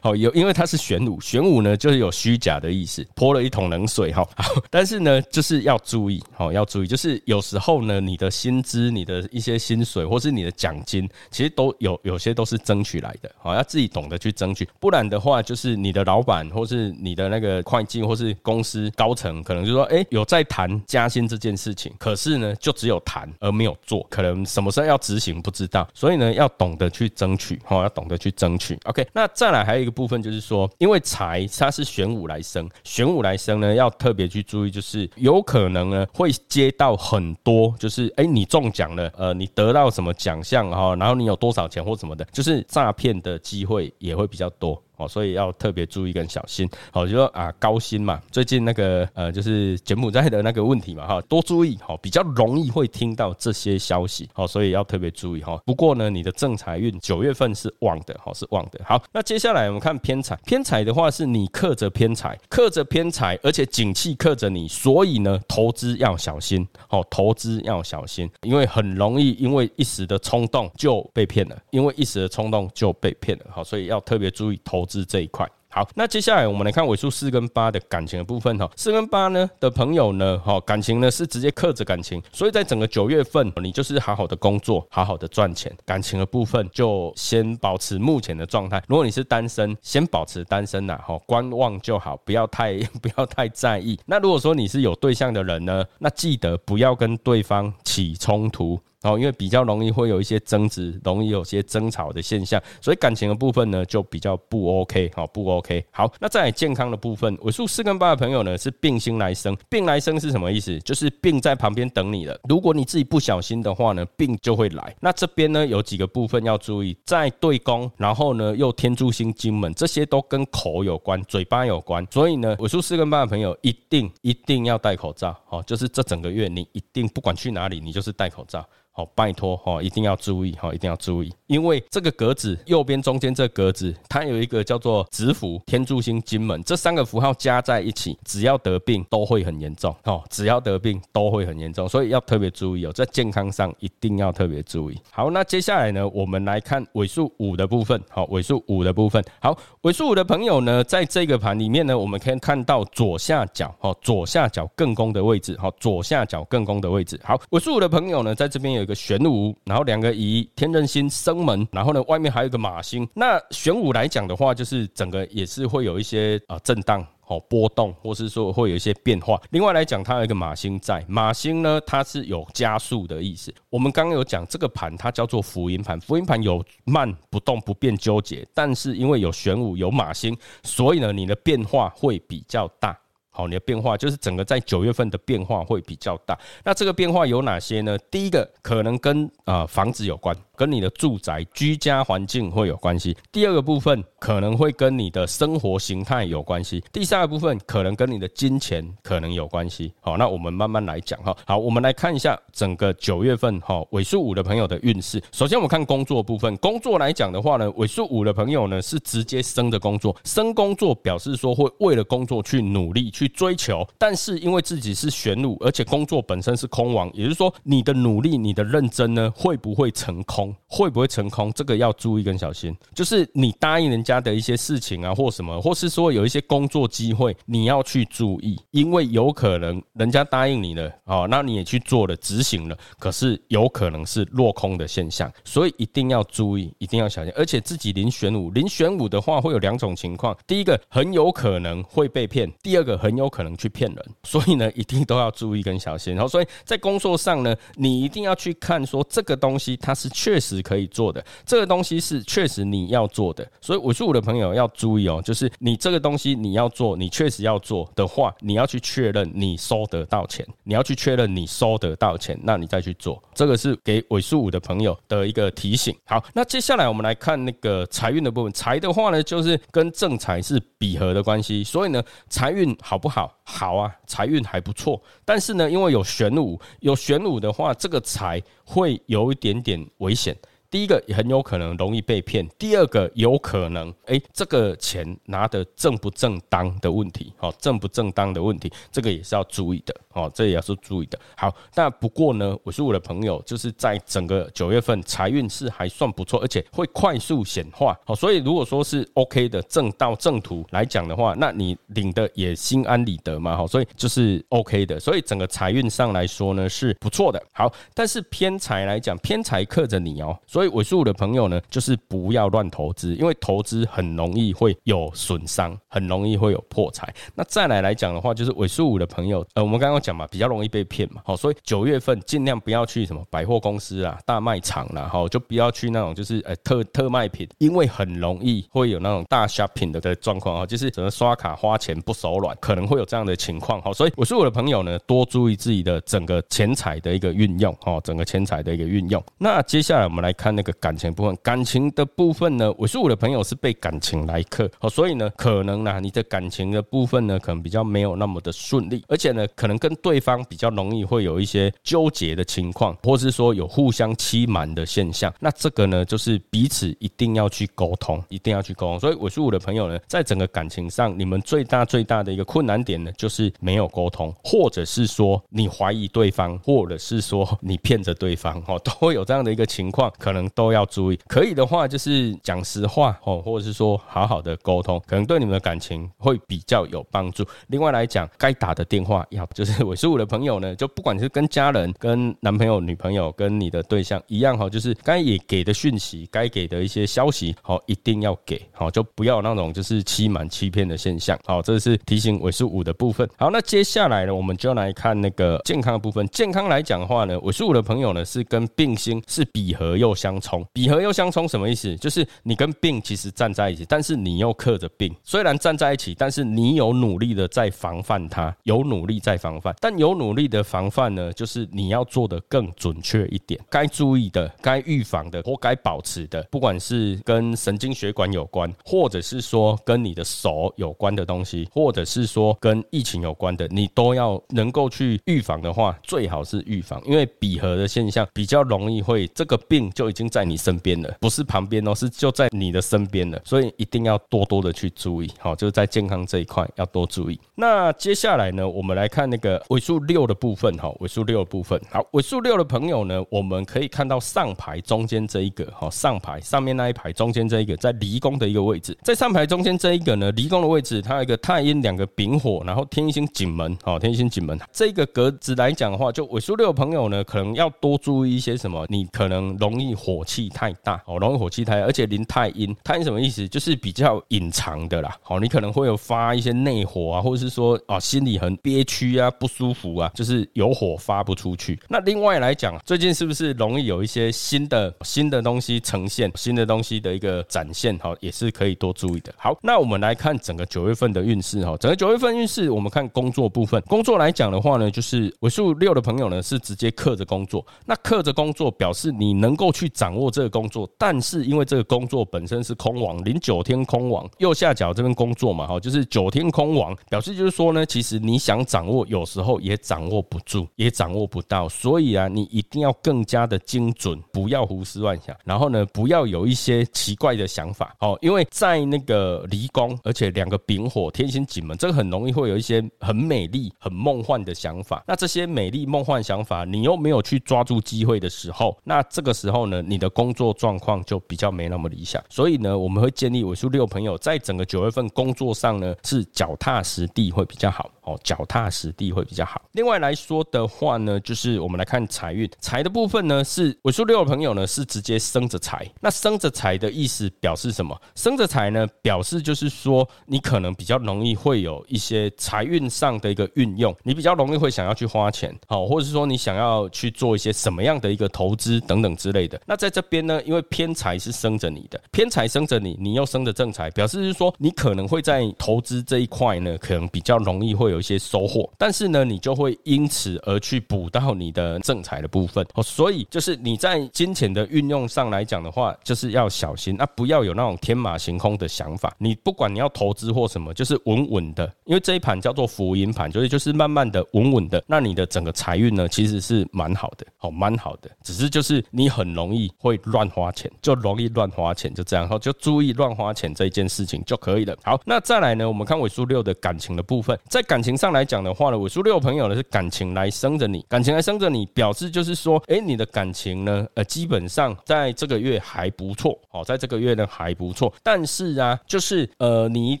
Speaker 1: 好 有，因为它是玄武，玄武呢就是有虚假的意思，泼了一桶冷水哈。但是呢，就是要注意，好要注意，就是有时候呢，你的薪资、你的一些薪水或是你的奖金，其实都有有些都是争取来的，好要自己懂得去争取，不然的话，就是你的老板或是你的那个会计或是公司高层，可能就说。哎，有在谈加薪这件事情，可是呢，就只有谈而没有做，可能什么时候要执行不知道，所以呢，要懂得去争取，哈，要懂得去争取。OK，那再来还有一个部分就是说，因为财它是玄武来生，玄武来生呢，要特别去注意，就是有可能呢会接到很多，就是哎，你中奖了，呃，你得到什么奖项哈，然后你有多少钱或什么的，就是诈骗的机会也会比较多。哦，所以要特别注意跟小心。好，就说啊，高薪嘛，最近那个呃，就是柬埔寨的那个问题嘛，哈，多注意，好，比较容易会听到这些消息，好，所以要特别注意哈。不过呢，你的正财运九月份是旺的，好，是旺的。好，那接下来我们看偏财，偏财的话是你克着偏财，克着偏财，而且景气克着你，所以呢，投资要小心，好，投资要小心，因为很容易因为一时的冲动就被骗了，因为一时的冲动就被骗了，好，所以要特别注意投。投资这一块，好，那接下来我们来看尾数四跟八的感情的部分哈。四跟八呢的朋友呢，哈，感情呢是直接克着感情，所以在整个九月份，你就是好好的工作，好好的赚钱，感情的部分就先保持目前的状态。如果你是单身，先保持单身呐，哈，观望就好，不要太 不要太在意。那如果说你是有对象的人呢，那记得不要跟对方起冲突。哦，因为比较容易会有一些争执，容易有些争吵的现象，所以感情的部分呢就比较不 OK，好不 OK。好，那在健康的部分，尾数四跟八的朋友呢是病星来生，病来生是什么意思？就是病在旁边等你了。如果你自己不小心的话呢，病就会来。那这边呢有几个部分要注意，在对宫，然后呢又天柱星金门，这些都跟口有关，嘴巴有关。所以呢，尾数四跟八的朋友一定一定要戴口罩，哦，就是这整个月你一定不管去哪里，你就是戴口罩。好，拜托哈，一定要注意哈，一定要注意，因为这个格子右边中间这格子，它有一个叫做子符、天柱星、金门这三个符号加在一起，只要得病都会很严重哦，只要得病都会很严重，所以要特别注意哦，在健康上一定要特别注意。好，那接下来呢，我们来看尾数五的部分。好，尾数五的部分，好，尾数五的朋友呢，在这个盘里面呢，我们可以看到左下角哦，左下角更宫的位置，好，左下角更宫的位置。好，尾数五的朋友呢，在这边有一个玄武，然后两个乙、天任星、生门，然后呢，外面还有一个马星。那玄武来讲的话，就是整个也是会有一些啊震荡。哦，波动，或是说会有一些变化。另外来讲，它有一个马星在，马星呢，它是有加速的意思。我们刚刚有讲这个盘，它叫做福音盘，福音盘有慢不动不变纠结，但是因为有玄武有马星，所以呢，你的变化会比较大。好，你的变化就是整个在九月份的变化会比较大。那这个变化有哪些呢？第一个可能跟啊房子有关。跟你的住宅居家环境会有关系。第二个部分可能会跟你的生活形态有关系。第三个部分可能跟你的金钱可能有关系。好，那我们慢慢来讲哈。好，我们来看一下整个九月份哈尾数五的朋友的运势。首先我们看工作部分，工作来讲的话呢，尾数五的朋友呢是直接升的工作，升工作表示说会为了工作去努力去追求，但是因为自己是玄武，而且工作本身是空王，也就是说你的努力、你的认真呢会不会成空会不会成空？这个要注意跟小心。就是你答应人家的一些事情啊，或什么，或是说有一些工作机会，你要去注意，因为有可能人家答应你了，哦，那你也去做了，执行了，可是有可能是落空的现象，所以一定要注意，一定要小心。而且自己零选五，零选五的话会有两种情况：第一个很有可能会被骗，第二个很有可能去骗人。所以呢，一定都要注意跟小心。然后，所以在工作上呢，你一定要去看说这个东西它是确。确实可以做的，这个东西是确实你要做的，所以五十五的朋友要注意哦，就是你这个东西你要做，你确实要做的话，你要去确认你收得到钱，你要去确认你收得到钱，那你再去做，这个是给尾数五的朋友的一个提醒。好，那接下来我们来看那个财运的部分，财的话呢，就是跟正财是比合的关系，所以呢，财运好不好？好啊，财运还不错，但是呢，因为有玄武，有玄武的话，这个财会有一点点危险。第一个很有可能容易被骗，第二个有可能，哎，这个钱拿的正不正当的问题，好，正不正当的问题，这个也是要注意的，哦，这也是注意的。好，那不过呢，我是我的朋友，就是在整个九月份财运是还算不错，而且会快速显化，好，所以如果说是 OK 的正道正途来讲的话，那你领的也心安理得嘛，好，所以就是 OK 的，所以整个财运上来说呢是不错的。好，但是偏财来讲，偏财克着你哦，所以。尾数五的朋友呢，就是不要乱投资，因为投资很容易会有损伤，很容易会有破财。那再来来讲的话，就是尾数五的朋友，呃，我们刚刚讲嘛，比较容易被骗嘛，好，所以九月份尽量不要去什么百货公司啊、大卖场啦，好，就不要去那种就是呃特特卖品，因为很容易会有那种大 shopping 的的状况啊，就是整个刷卡花钱不手软，可能会有这样的情况，好，所以尾数五的朋友呢，多注意自己的整个钱财的一个运用，哦，整个钱财的一个运用。那接下来我们来看。那个感情部分，感情的部分呢，我是我的朋友是被感情来克，好，所以呢，可能呢，你的感情的部分呢，可能比较没有那么的顺利，而且呢，可能跟对方比较容易会有一些纠结的情况，或是说有互相欺瞒的现象。那这个呢，就是彼此一定要去沟通，一定要去沟通。所以我是我的朋友呢，在整个感情上，你们最大最大的一个困难点呢，就是没有沟通，或者是说你怀疑对方，或者是说你骗着对方，哦，都会有这样的一个情况，可能。都要注意，可以的话就是讲实话哦，或者是说好好的沟通，可能对你们的感情会比较有帮助。另外来讲，该打的电话要就是尾数五的朋友呢，就不管是跟家人、跟男朋友、女朋友、跟你的对象一样哈，就是该也给的讯息，该给的一些消息，好一定要给，好就不要那种就是欺瞒、欺骗的现象。好，这是提醒尾数五的部分。好，那接下来呢，我们就来看那个健康的部分。健康来讲的话呢，尾数五的朋友呢是跟病星是比合又相。冲。比合又相冲什么意思？就是你跟病其实站在一起，但是你又克着病。虽然站在一起，但是你有努力的在防范它，有努力在防范。但有努力的防范呢，就是你要做的更准确一点，该注意的、该预防的或该保持的，不管是跟神经血管有关，或者是说跟你的手有关的东西，或者是说跟疫情有关的，你都要能够去预防的话，最好是预防，因为闭合的现象比较容易会这个病就已经在你身边了，不是旁边哦，是就在你的身边了，所以一定要多多的去注意，好，就是在健康这一块要多注意。那接下来呢，我们来看那个尾数六的部分，哈，尾数六的部分，好，尾数六的朋友呢，我们可以看到上排中间这一个，哈，上排上面那一排中间这一个，在离宫的一个位置，在上排中间这一个呢，离宫的位置，它有一个太阴，两个丙火，然后天星景门，好，天星景门。这个格子来讲的话，就尾数六的朋友呢，可能要多注意一些什么，你可能容易火气太大，哦，容易火气太大，而且临太阴，太阴什么意思？就是比较隐藏的啦，好，你可能会有发一些内火啊，或者是说啊，心里很憋屈啊，不舒服啊，就是有火发不出去。那另外来讲，最近是不是容易有一些新的新的东西呈现，新的东西的一个展现？哈，也是可以多注意的。好，那我们来看整个九月份的运势哈，整个九月份运势，我们看工作部分。工作来讲的话呢，就是尾数六的朋友呢，是直接克着工作。那克着工作表示你能够去掌握这个工作，但是因为这个工作本身是空亡，零九天空亡，右下角这边工作嘛，哈，就是九天空亡，表示就是说呢，其实你想掌握，有时候也掌握不住，也掌握不到。所以啊，你一定要更加的精准，不要胡思乱想。然后呢，不要有一些奇怪的想法，哦，因为在那个离宫，而且两个丙火天星紧门，这个很容易会有一些很美丽、很梦幻的想法。那这些美丽梦幻想法，你又没有去抓住机会的时候，那这个时候呢，你的工作状况就比较没那么理想。所以呢，我们会建议尾数六朋友在整个九月份工作上呢，是脚踏实地会比较好。哦，脚踏实地会比较好。另外来说的话呢，就是我们来看财运，财的部分呢是尾数六的朋友呢是直接生着财。那生着财的意思表示什么？生着财呢表示就是说你可能比较容易会有一些财运上的一个运用，你比较容易会想要去花钱，好，或者是说你想要去做一些什么样的一个投资等等之类的。那在这边呢，因为偏财是生着你的，偏财生着你，你又生着正财，表示是说你可能会在投资这一块呢，可能比较容易会有一些收获，但是呢，你就会因此而去补到你的正财的部分哦。所以就是你在金钱的运用上来讲的话，就是要小心，那不要有那种天马行空的想法。你不管你要投资或什么，就是稳稳的，因为这一盘叫做福音盘，所以就是慢慢的、稳稳的。那你的整个财运呢，其实是蛮好的，哦蛮好的。只是就是你很容易会乱花钱，就容易乱花钱，就这样，后就注意乱花钱这一件事情就可以了。好，那再来呢，我们看尾数六的感情的部分，在感情上来。讲的话呢，尾数六朋友呢是感情来生着你，感情来生着你，表示就是说，哎，你的感情呢，呃，基本上在这个月还不错，哦，在这个月呢还不错，但是啊，就是呃，你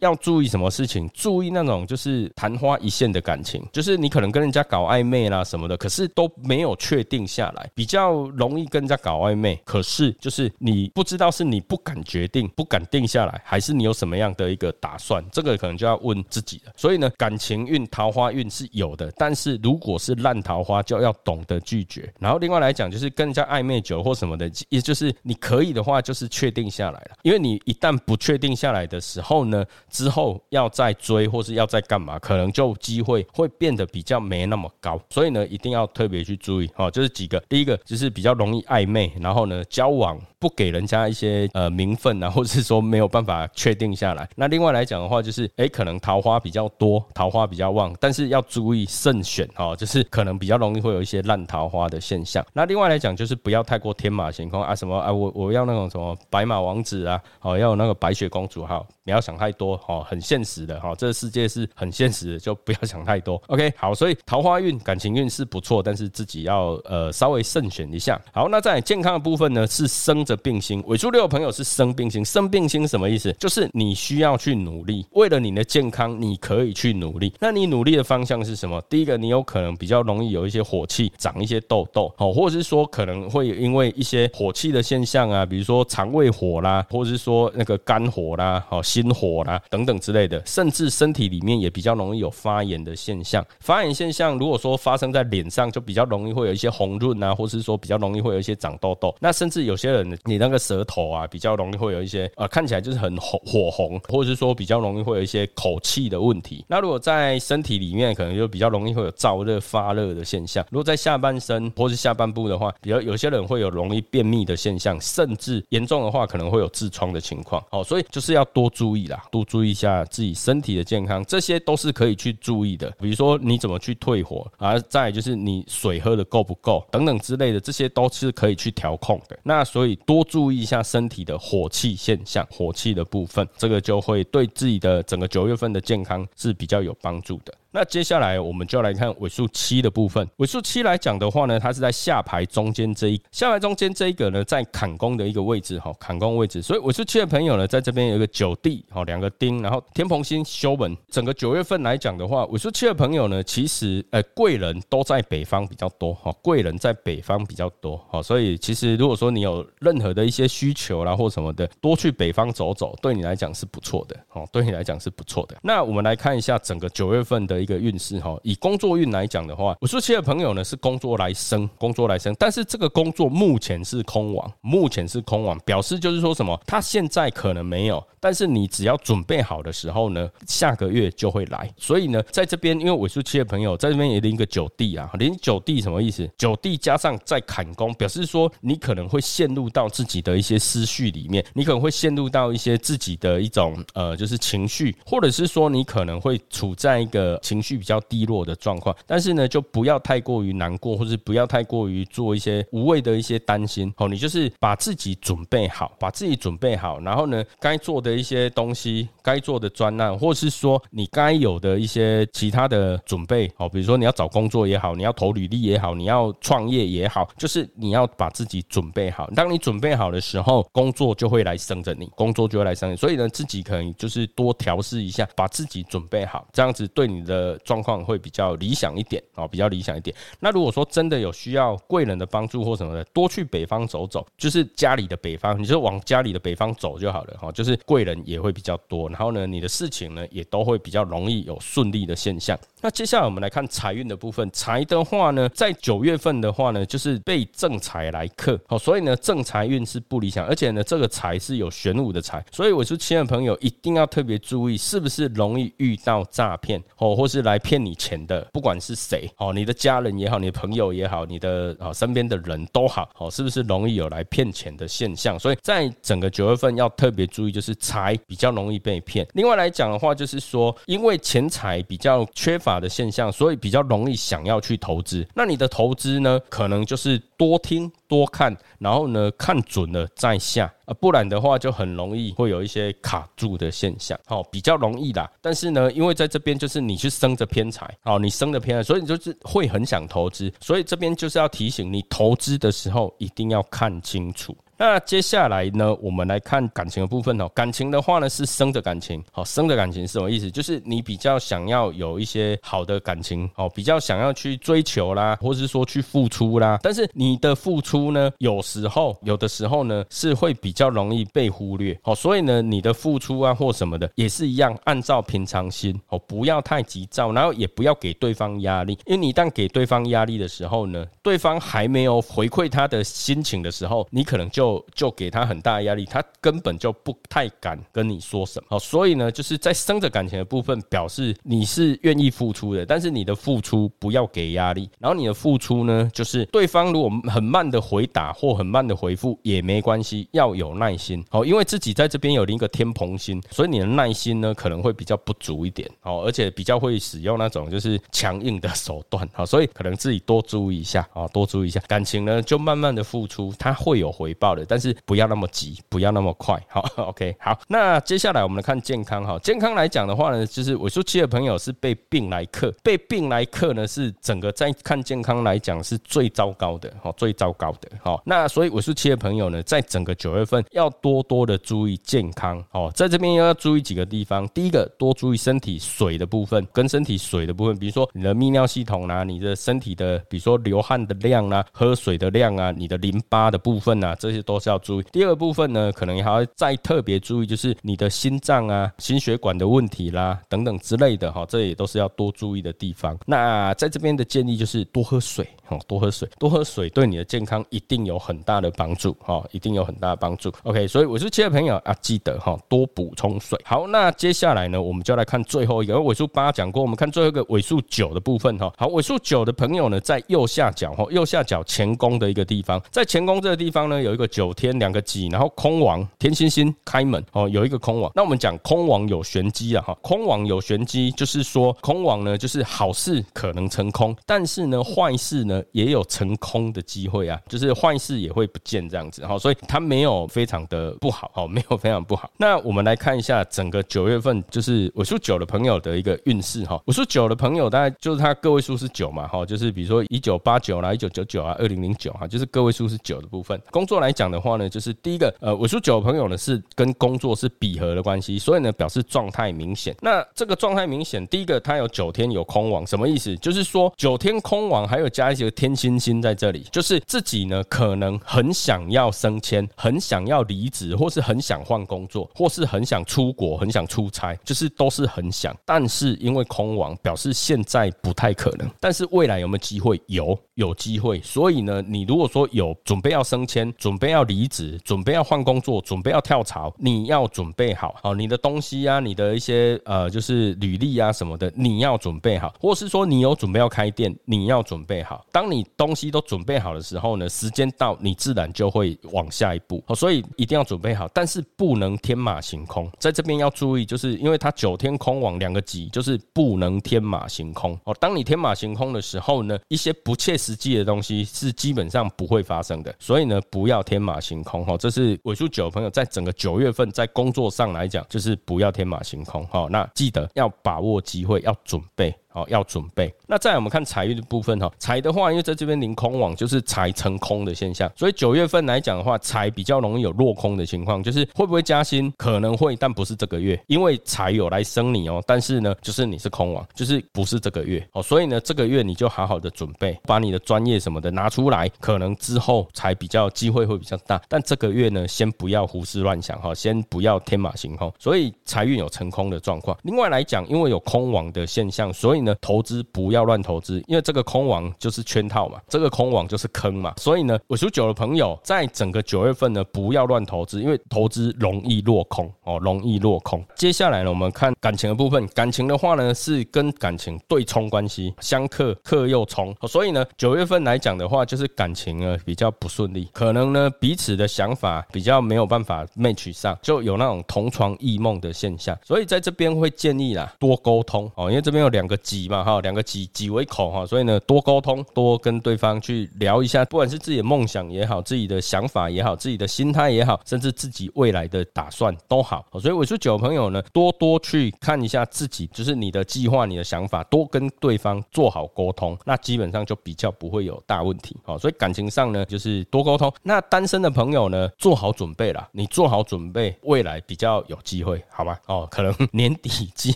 Speaker 1: 要注意什么事情？注意那种就是昙花一现的感情，就是你可能跟人家搞暧昧啦什么的，可是都没有确定下来，比较容易跟人家搞暧昧，可是就是你不知道是你不敢决定，不敢定下来，还是你有什么样的一个打算？这个可能就要问自己了。所以呢，感情运桃。花运是有的，但是如果是烂桃花，就要懂得拒绝。然后另外来讲，就是更加暧昧久或什么的，也就是你可以的话，就是确定下来了。因为你一旦不确定下来的时候呢，之后要再追或是要再干嘛，可能就机会会变得比较没那么高。所以呢，一定要特别去注意哦。就是几个，第一个就是比较容易暧昧，然后呢，交往不给人家一些呃名分啊，或者是说没有办法确定下来。那另外来讲的话，就是哎，可能桃花比较多，桃花比较旺。但是要注意慎选哈，就是可能比较容易会有一些烂桃花的现象。那另外来讲，就是不要太过天马行空啊，什么啊，我我要那种什么白马王子啊，哦，要有那个白雪公主哈，不要想太多哈，很现实的哈，这个世界是很现实的，就不要想太多。OK，好，所以桃花运、感情运是不错，但是自己要呃稍微慎选一下。好，那在健康的部分呢，是生着并星。尾数六的朋友是生病星，生病星什么意思？就是你需要去努力，为了你的健康，你可以去努力。那你努力的方向是什么？第一个，你有可能比较容易有一些火气，长一些痘痘，好，或者是说可能会因为一些火气的现象啊，比如说肠胃火啦，或者是说那个肝火啦，好心火啦等等之类的，甚至身体里面也比较容易有发炎的现象。发炎现象如果说发生在脸上，就比较容易会有一些红润啊，或是说比较容易会有一些长痘痘。那甚至有些人，你那个舌头啊，比较容易会有一些呃，看起来就是很红火红，或者是说比较容易会有一些口气的问题。那如果在身体里面，可能就比较容易会有燥热发热的现象。如果在下半身或是下半部的话，比较有些人会有容易便秘的现象，甚至严重的话可能会有痔疮的情况。好，所以就是要多注意啦，多注意一下自己身体的健康，这些都是可以去注意的。比如说你怎么去退火，而再就是你水喝的够不够等等之类的，这些都是可以去调控的。那所以多注意一下身体的火气现象，火气的部分，这个就会对自己的整个九月份的健康是比较有帮助的。那接下来我们就来看尾数七的部分。尾数七来讲的话呢，它是在下排中间这一下排中间这一个呢，在坎宫的一个位置哈，坎宫位置。所以尾数七的朋友呢，在这边有一个九地哈，两个丁，然后天蓬星修文。整个九月份来讲的话，尾数七的朋友呢，其实呃贵人都在北方比较多哈，贵人在北方比较多哈，所以其实如果说你有任何的一些需求啦或什么的，多去北方走走，对你来讲是不错的哦，对你来讲是不错的。那我们来看一下整个九月份的。一个运势哈，以工作运来讲的话，五十七的朋友呢是工作来生，工作来生，但是这个工作目前是空亡，目前是空亡，表示就是说什么，他现在可能没有。但是你只要准备好的时候呢，下个月就会来。所以呢，在这边因为尾数七的朋友在这边也领个九地啊，领九地什么意思？九地加上在砍工，表示说你可能会陷入到自己的一些思绪里面，你可能会陷入到一些自己的一种呃，就是情绪，或者是说你可能会处在一个情绪比较低落的状况。但是呢，就不要太过于难过，或者不要太过于做一些无谓的一些担心。哦，你就是把自己准备好，把自己准备好，然后呢，该做的。一些东西，该做的专案，或是说你该有的一些其他的准备，哦，比如说你要找工作也好，你要投履历也好，你要创业也好，就是你要把自己准备好。当你准备好的时候，工作就会来生着你，工作就会来生你。所以呢，自己可能就是多调试一下，把自己准备好，这样子对你的呃状况会比较理想一点哦，比较理想一点。那如果说真的有需要贵人的帮助或什么的，多去北方走走，就是家里的北方，你就往家里的北方走就好了哈，就是。贵人也会比较多，然后呢，你的事情呢也都会比较容易有顺利的现象。那接下来我们来看财运的部分，财的话呢，在九月份的话呢，就是被正财来克，好，所以呢，正财运是不理想，而且呢，这个财是有玄武的财，所以我说亲爱的朋友一定要特别注意，是不是容易遇到诈骗哦，或是来骗你钱的，不管是谁哦，你的家人也好，你的朋友也好，你的啊身边的人都好，哦，是不是容易有来骗钱的现象？所以在整个九月份要特别注意，就是。财比较容易被骗。另外来讲的话，就是说，因为钱财比较缺乏法的现象，所以比较容易想要去投资。那你的投资呢，可能就是多听多看，然后呢看准了再下啊，不然的话就很容易会有一些卡住的现象。好，比较容易啦。但是呢，因为在这边就是你去生着偏财，好，你生着偏财，所以你就是会很想投资。所以这边就是要提醒你，投资的时候一定要看清楚。那接下来呢，我们来看感情的部分哦。感情的话呢，是生的感情，好，生的感情是什么意思？就是你比较想要有一些好的感情，哦，比较想要去追求啦，或是说去付出啦。但是你的付出呢，有时候有的时候呢，是会比较容易被忽略，哦，所以呢，你的付出啊或什么的，也是一样，按照平常心，哦，不要太急躁，然后也不要给对方压力，因为你一旦给对方压力的时候呢，对方还没有回馈他的心情的时候，你可能就。就就给他很大的压力，他根本就不太敢跟你说什么。好，所以呢，就是在生着感情的部分，表示你是愿意付出的，但是你的付出不要给压力。然后你的付出呢，就是对方如果很慢的回答或很慢的回复也没关系，要有耐心。好，因为自己在这边有另一个天蓬星，所以你的耐心呢可能会比较不足一点。好，而且比较会使用那种就是强硬的手段。好，所以可能自己多注意一下啊，多注意一下感情呢，就慢慢的付出，它会有回报。但是不要那么急，不要那么快。好，OK，好。那接下来我们来看健康哈，健康来讲的话呢，就是尾数七的朋友是被病来克，被病来克呢是整个在看健康来讲是最糟糕的，哈，最糟糕的，哈。那所以尾数七的朋友呢，在整个九月份要多多的注意健康，哦，在这边要注意几个地方，第一个多注意身体水的部分，跟身体水的部分，比如说你的泌尿系统啊，你的身体的，比如说流汗的量啊，喝水的量啊，你的淋巴的部分啊，这些都是要注意。第二部分呢，可能还要再特别注意，就是你的心脏啊、心血管的问题啦，等等之类的哈，这也都是要多注意的地方。那在这边的建议就是多喝水哦，多喝水，多喝水对你的健康一定有很大的帮助哈，一定有很大的帮助。OK，所以我是七的朋友啊，记得哈多补充水。好，那接下来呢，我们就来看最后一个尾数八讲过，我们看最后一个尾数九的部分哈。好，尾数九的朋友呢，在右下角哈，右下角前宫的一个地方，在前宫这个地方呢，有一个九天两个己，然后空王天星星开门哦，有一个空王。那我们讲空王有玄机啊哈，空王有玄机，就是说空王呢，就是好事可能成空，但是呢，坏事呢也有成空的机会啊，就是坏事也会不见这样子哈，所以它没有非常的不好哦，没有非常不好。那我们来看一下整个九月份，就是尾数九的朋友的一个运势哈，尾数九的朋友大概就是他个位数是九嘛哈，就是比如说一九八九啦、一九九九啊、二零零九哈，就是个位数是九的部分。工作来讲的话呢，就是第一个呃尾数九的朋友呢是跟工作是比合的关系，所以呢表示状态明显。那这个状态明显，第一个它有九天有空网，什么意思？就是说九天空网还有加一些天星星在这里，就是自己呢可能很想要升迁，很想要离职，或是很想换工作，或是很想出国，很想出差，就是都是很想。但是因为空网表示现在不太可能，但是未来有没有机会？有，有机会。所以呢，你如果说有准备要升迁，准备要离职，准备要换工作，准备要跳槽，你要准备好，好你的东西啊，你的一些呃，就是履历啊什么的，你要准备好，或是说你有准备要开店，你要准备好。当你东西都准备好的时候呢，时间到，你自然就会往下一步。所以一定要准备好，但是不能天马行空。在这边要注意，就是因为它九天空往两个吉，就是不能天马行空哦。当你天马行空的时候呢，一些不切实际的东西是基本上不会发生的。所以呢，不要天天马行空哈。这是尾数九朋友在整个九月份在工作上来讲，就是不要天马行空哈。那记得要把握机会，要准备。哦，要准备。那再我们看财运的部分哈，财的话，因为在这边临空网就是财成空的现象，所以九月份来讲的话，财比较容易有落空的情况，就是会不会加薪，可能会，但不是这个月，因为财有来生你哦，但是呢，就是你是空网，就是不是这个月哦，所以呢，这个月你就好好的准备，把你的专业什么的拿出来，可能之后才比较机会会比较大，但这个月呢，先不要胡思乱想哈，先不要天马行空，所以财运有成空的状况。另外来讲，因为有空网的现象，所以呢。投资不要乱投资，因为这个空网就是圈套嘛，这个空网就是坑嘛，所以呢，尾数九的朋友在整个九月份呢，不要乱投资，因为投资容易落空哦，容易落空。接下来呢，我们看感情的部分，感情的话呢，是跟感情对冲关系，相克克又冲，所以呢，九月份来讲的话，就是感情呢比较不顺利，可能呢彼此的想法比较没有办法 match 上，就有那种同床异梦的现象，所以在这边会建议啦，多沟通哦，因为这边有两个己。嘛哈，两个几几为口哈，所以呢，多沟通，多跟对方去聊一下，不管是自己的梦想也好，自己的想法也好，自己的心态也好，甚至自己未来的打算都好。所以我说，九朋友呢，多多去看一下自己，就是你的计划、你的想法，多跟对方做好沟通，那基本上就比较不会有大问题。好，所以感情上呢，就是多沟通。那单身的朋友呢，做好准备了，你做好准备，未来比较有机会，好吗？哦，可能年底机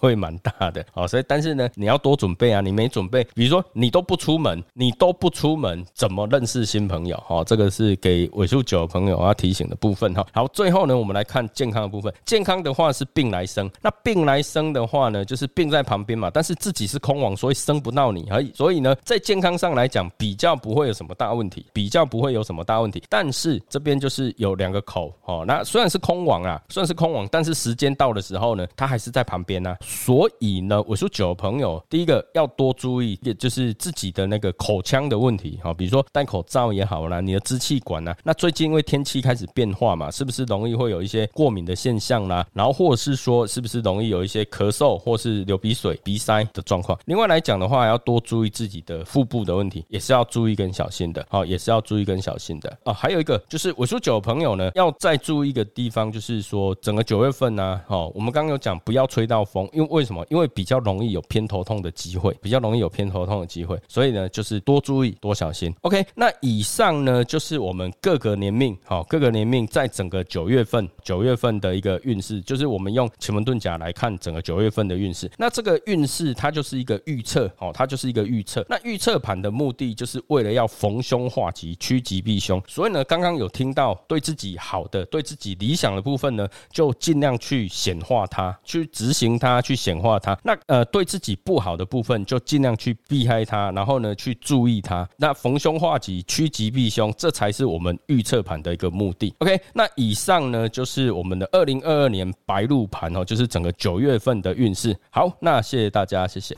Speaker 1: 会蛮大的。好，所以但是呢，你要要多。准备啊！你没准备，比如说你都不出门，你都不出门，怎么认识新朋友？哈，这个是给尾数九的朋友要提醒的部分哈。好，最后呢，我们来看健康的部分。健康的话是病来生，那病来生的话呢，就是病在旁边嘛，但是自己是空网，所以生不到你而已。所以呢，在健康上来讲，比较不会有什么大问题，比较不会有什么大问题。但是这边就是有两个口哦，那虽然是空网啊，算是空网，但是时间到的时候呢，它还是在旁边呢。所以呢，尾数九的朋友第一个要多注意，也就是自己的那个口腔的问题哈，比如说戴口罩也好啦，你的支气管啊，那最近因为天气开始变化嘛，是不是容易会有一些过敏的现象啦？然后或者是说，是不是容易有一些咳嗽或是流鼻水、鼻塞的状况？另外来讲的话，要多注意自己的腹部的问题，也是要注意跟小心的，好，也是要注意跟小心的啊。还有一个就是尾数九的朋友呢，要再注意一个地方，就是说整个九月份呢，哦，我们刚刚有讲不要吹到风，因为为什么？因为比较容易有偏头痛的机会，比较容易有偏头痛的机会，所以呢，就是多注意多小心。OK，那以上呢就是我们各个年命，好，各个年命在整个九月份，九月份的一个运势，就是我们用奇门遁甲来看整个九月份的运势。那这个运势它就是一个预测，哦，它就是一个预测。那预测盘的目的就是为了要逢凶化吉，趋吉避凶。所以呢，刚刚有听到对自己好的、对自己理想的部分呢，就尽量去显化它，去执行它，去显化它。那呃，对自己不好好的部分，就尽量去避开它，然后呢，去注意它。那逢凶化吉，趋吉避凶，这才是我们预测盘的一个目的。OK，那以上呢就是我们的二零二二年白鹿盘哦，就是整个九月份的运势。好，那谢谢大家，谢谢。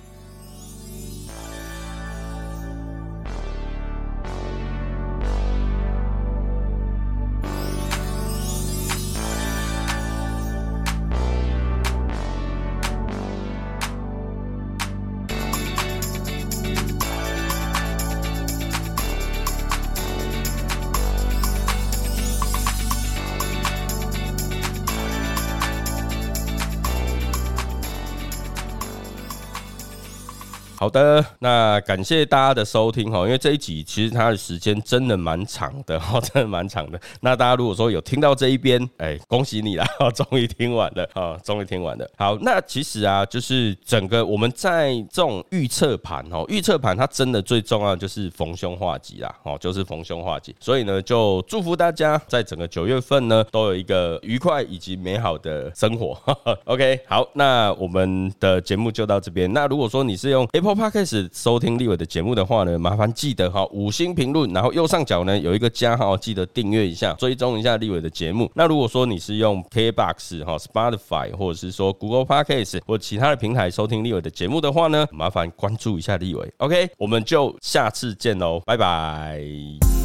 Speaker 1: 好的，那感谢大家的收听哈，因为这一集其实它的时间真的蛮长的哈，真的蛮长的。那大家如果说有听到这一边，哎，恭喜你啦，终于听完了啊，终于听完了。好，那其实啊，就是整个我们在这种预测盘哦，预测盘它真的最重要就是逢凶化吉啦，哦，就是逢凶化吉。所以呢，就祝福大家在整个九月份呢，都有一个愉快以及美好的生活。OK，好，那我们的节目就到这边。那如果说你是用 A P P Apple Podcast 收听立伟的节目的话呢，麻烦记得哈五星评论，然后右上角呢有一个加号，记得订阅一下，追踪一下立伟的节目。那如果说你是用 KBox 哈 Spotify 或者是说 Google Podcast 或其他的平台收听立伟的节目的话呢，麻烦关注一下立伟。OK，我们就下次见喽，拜拜。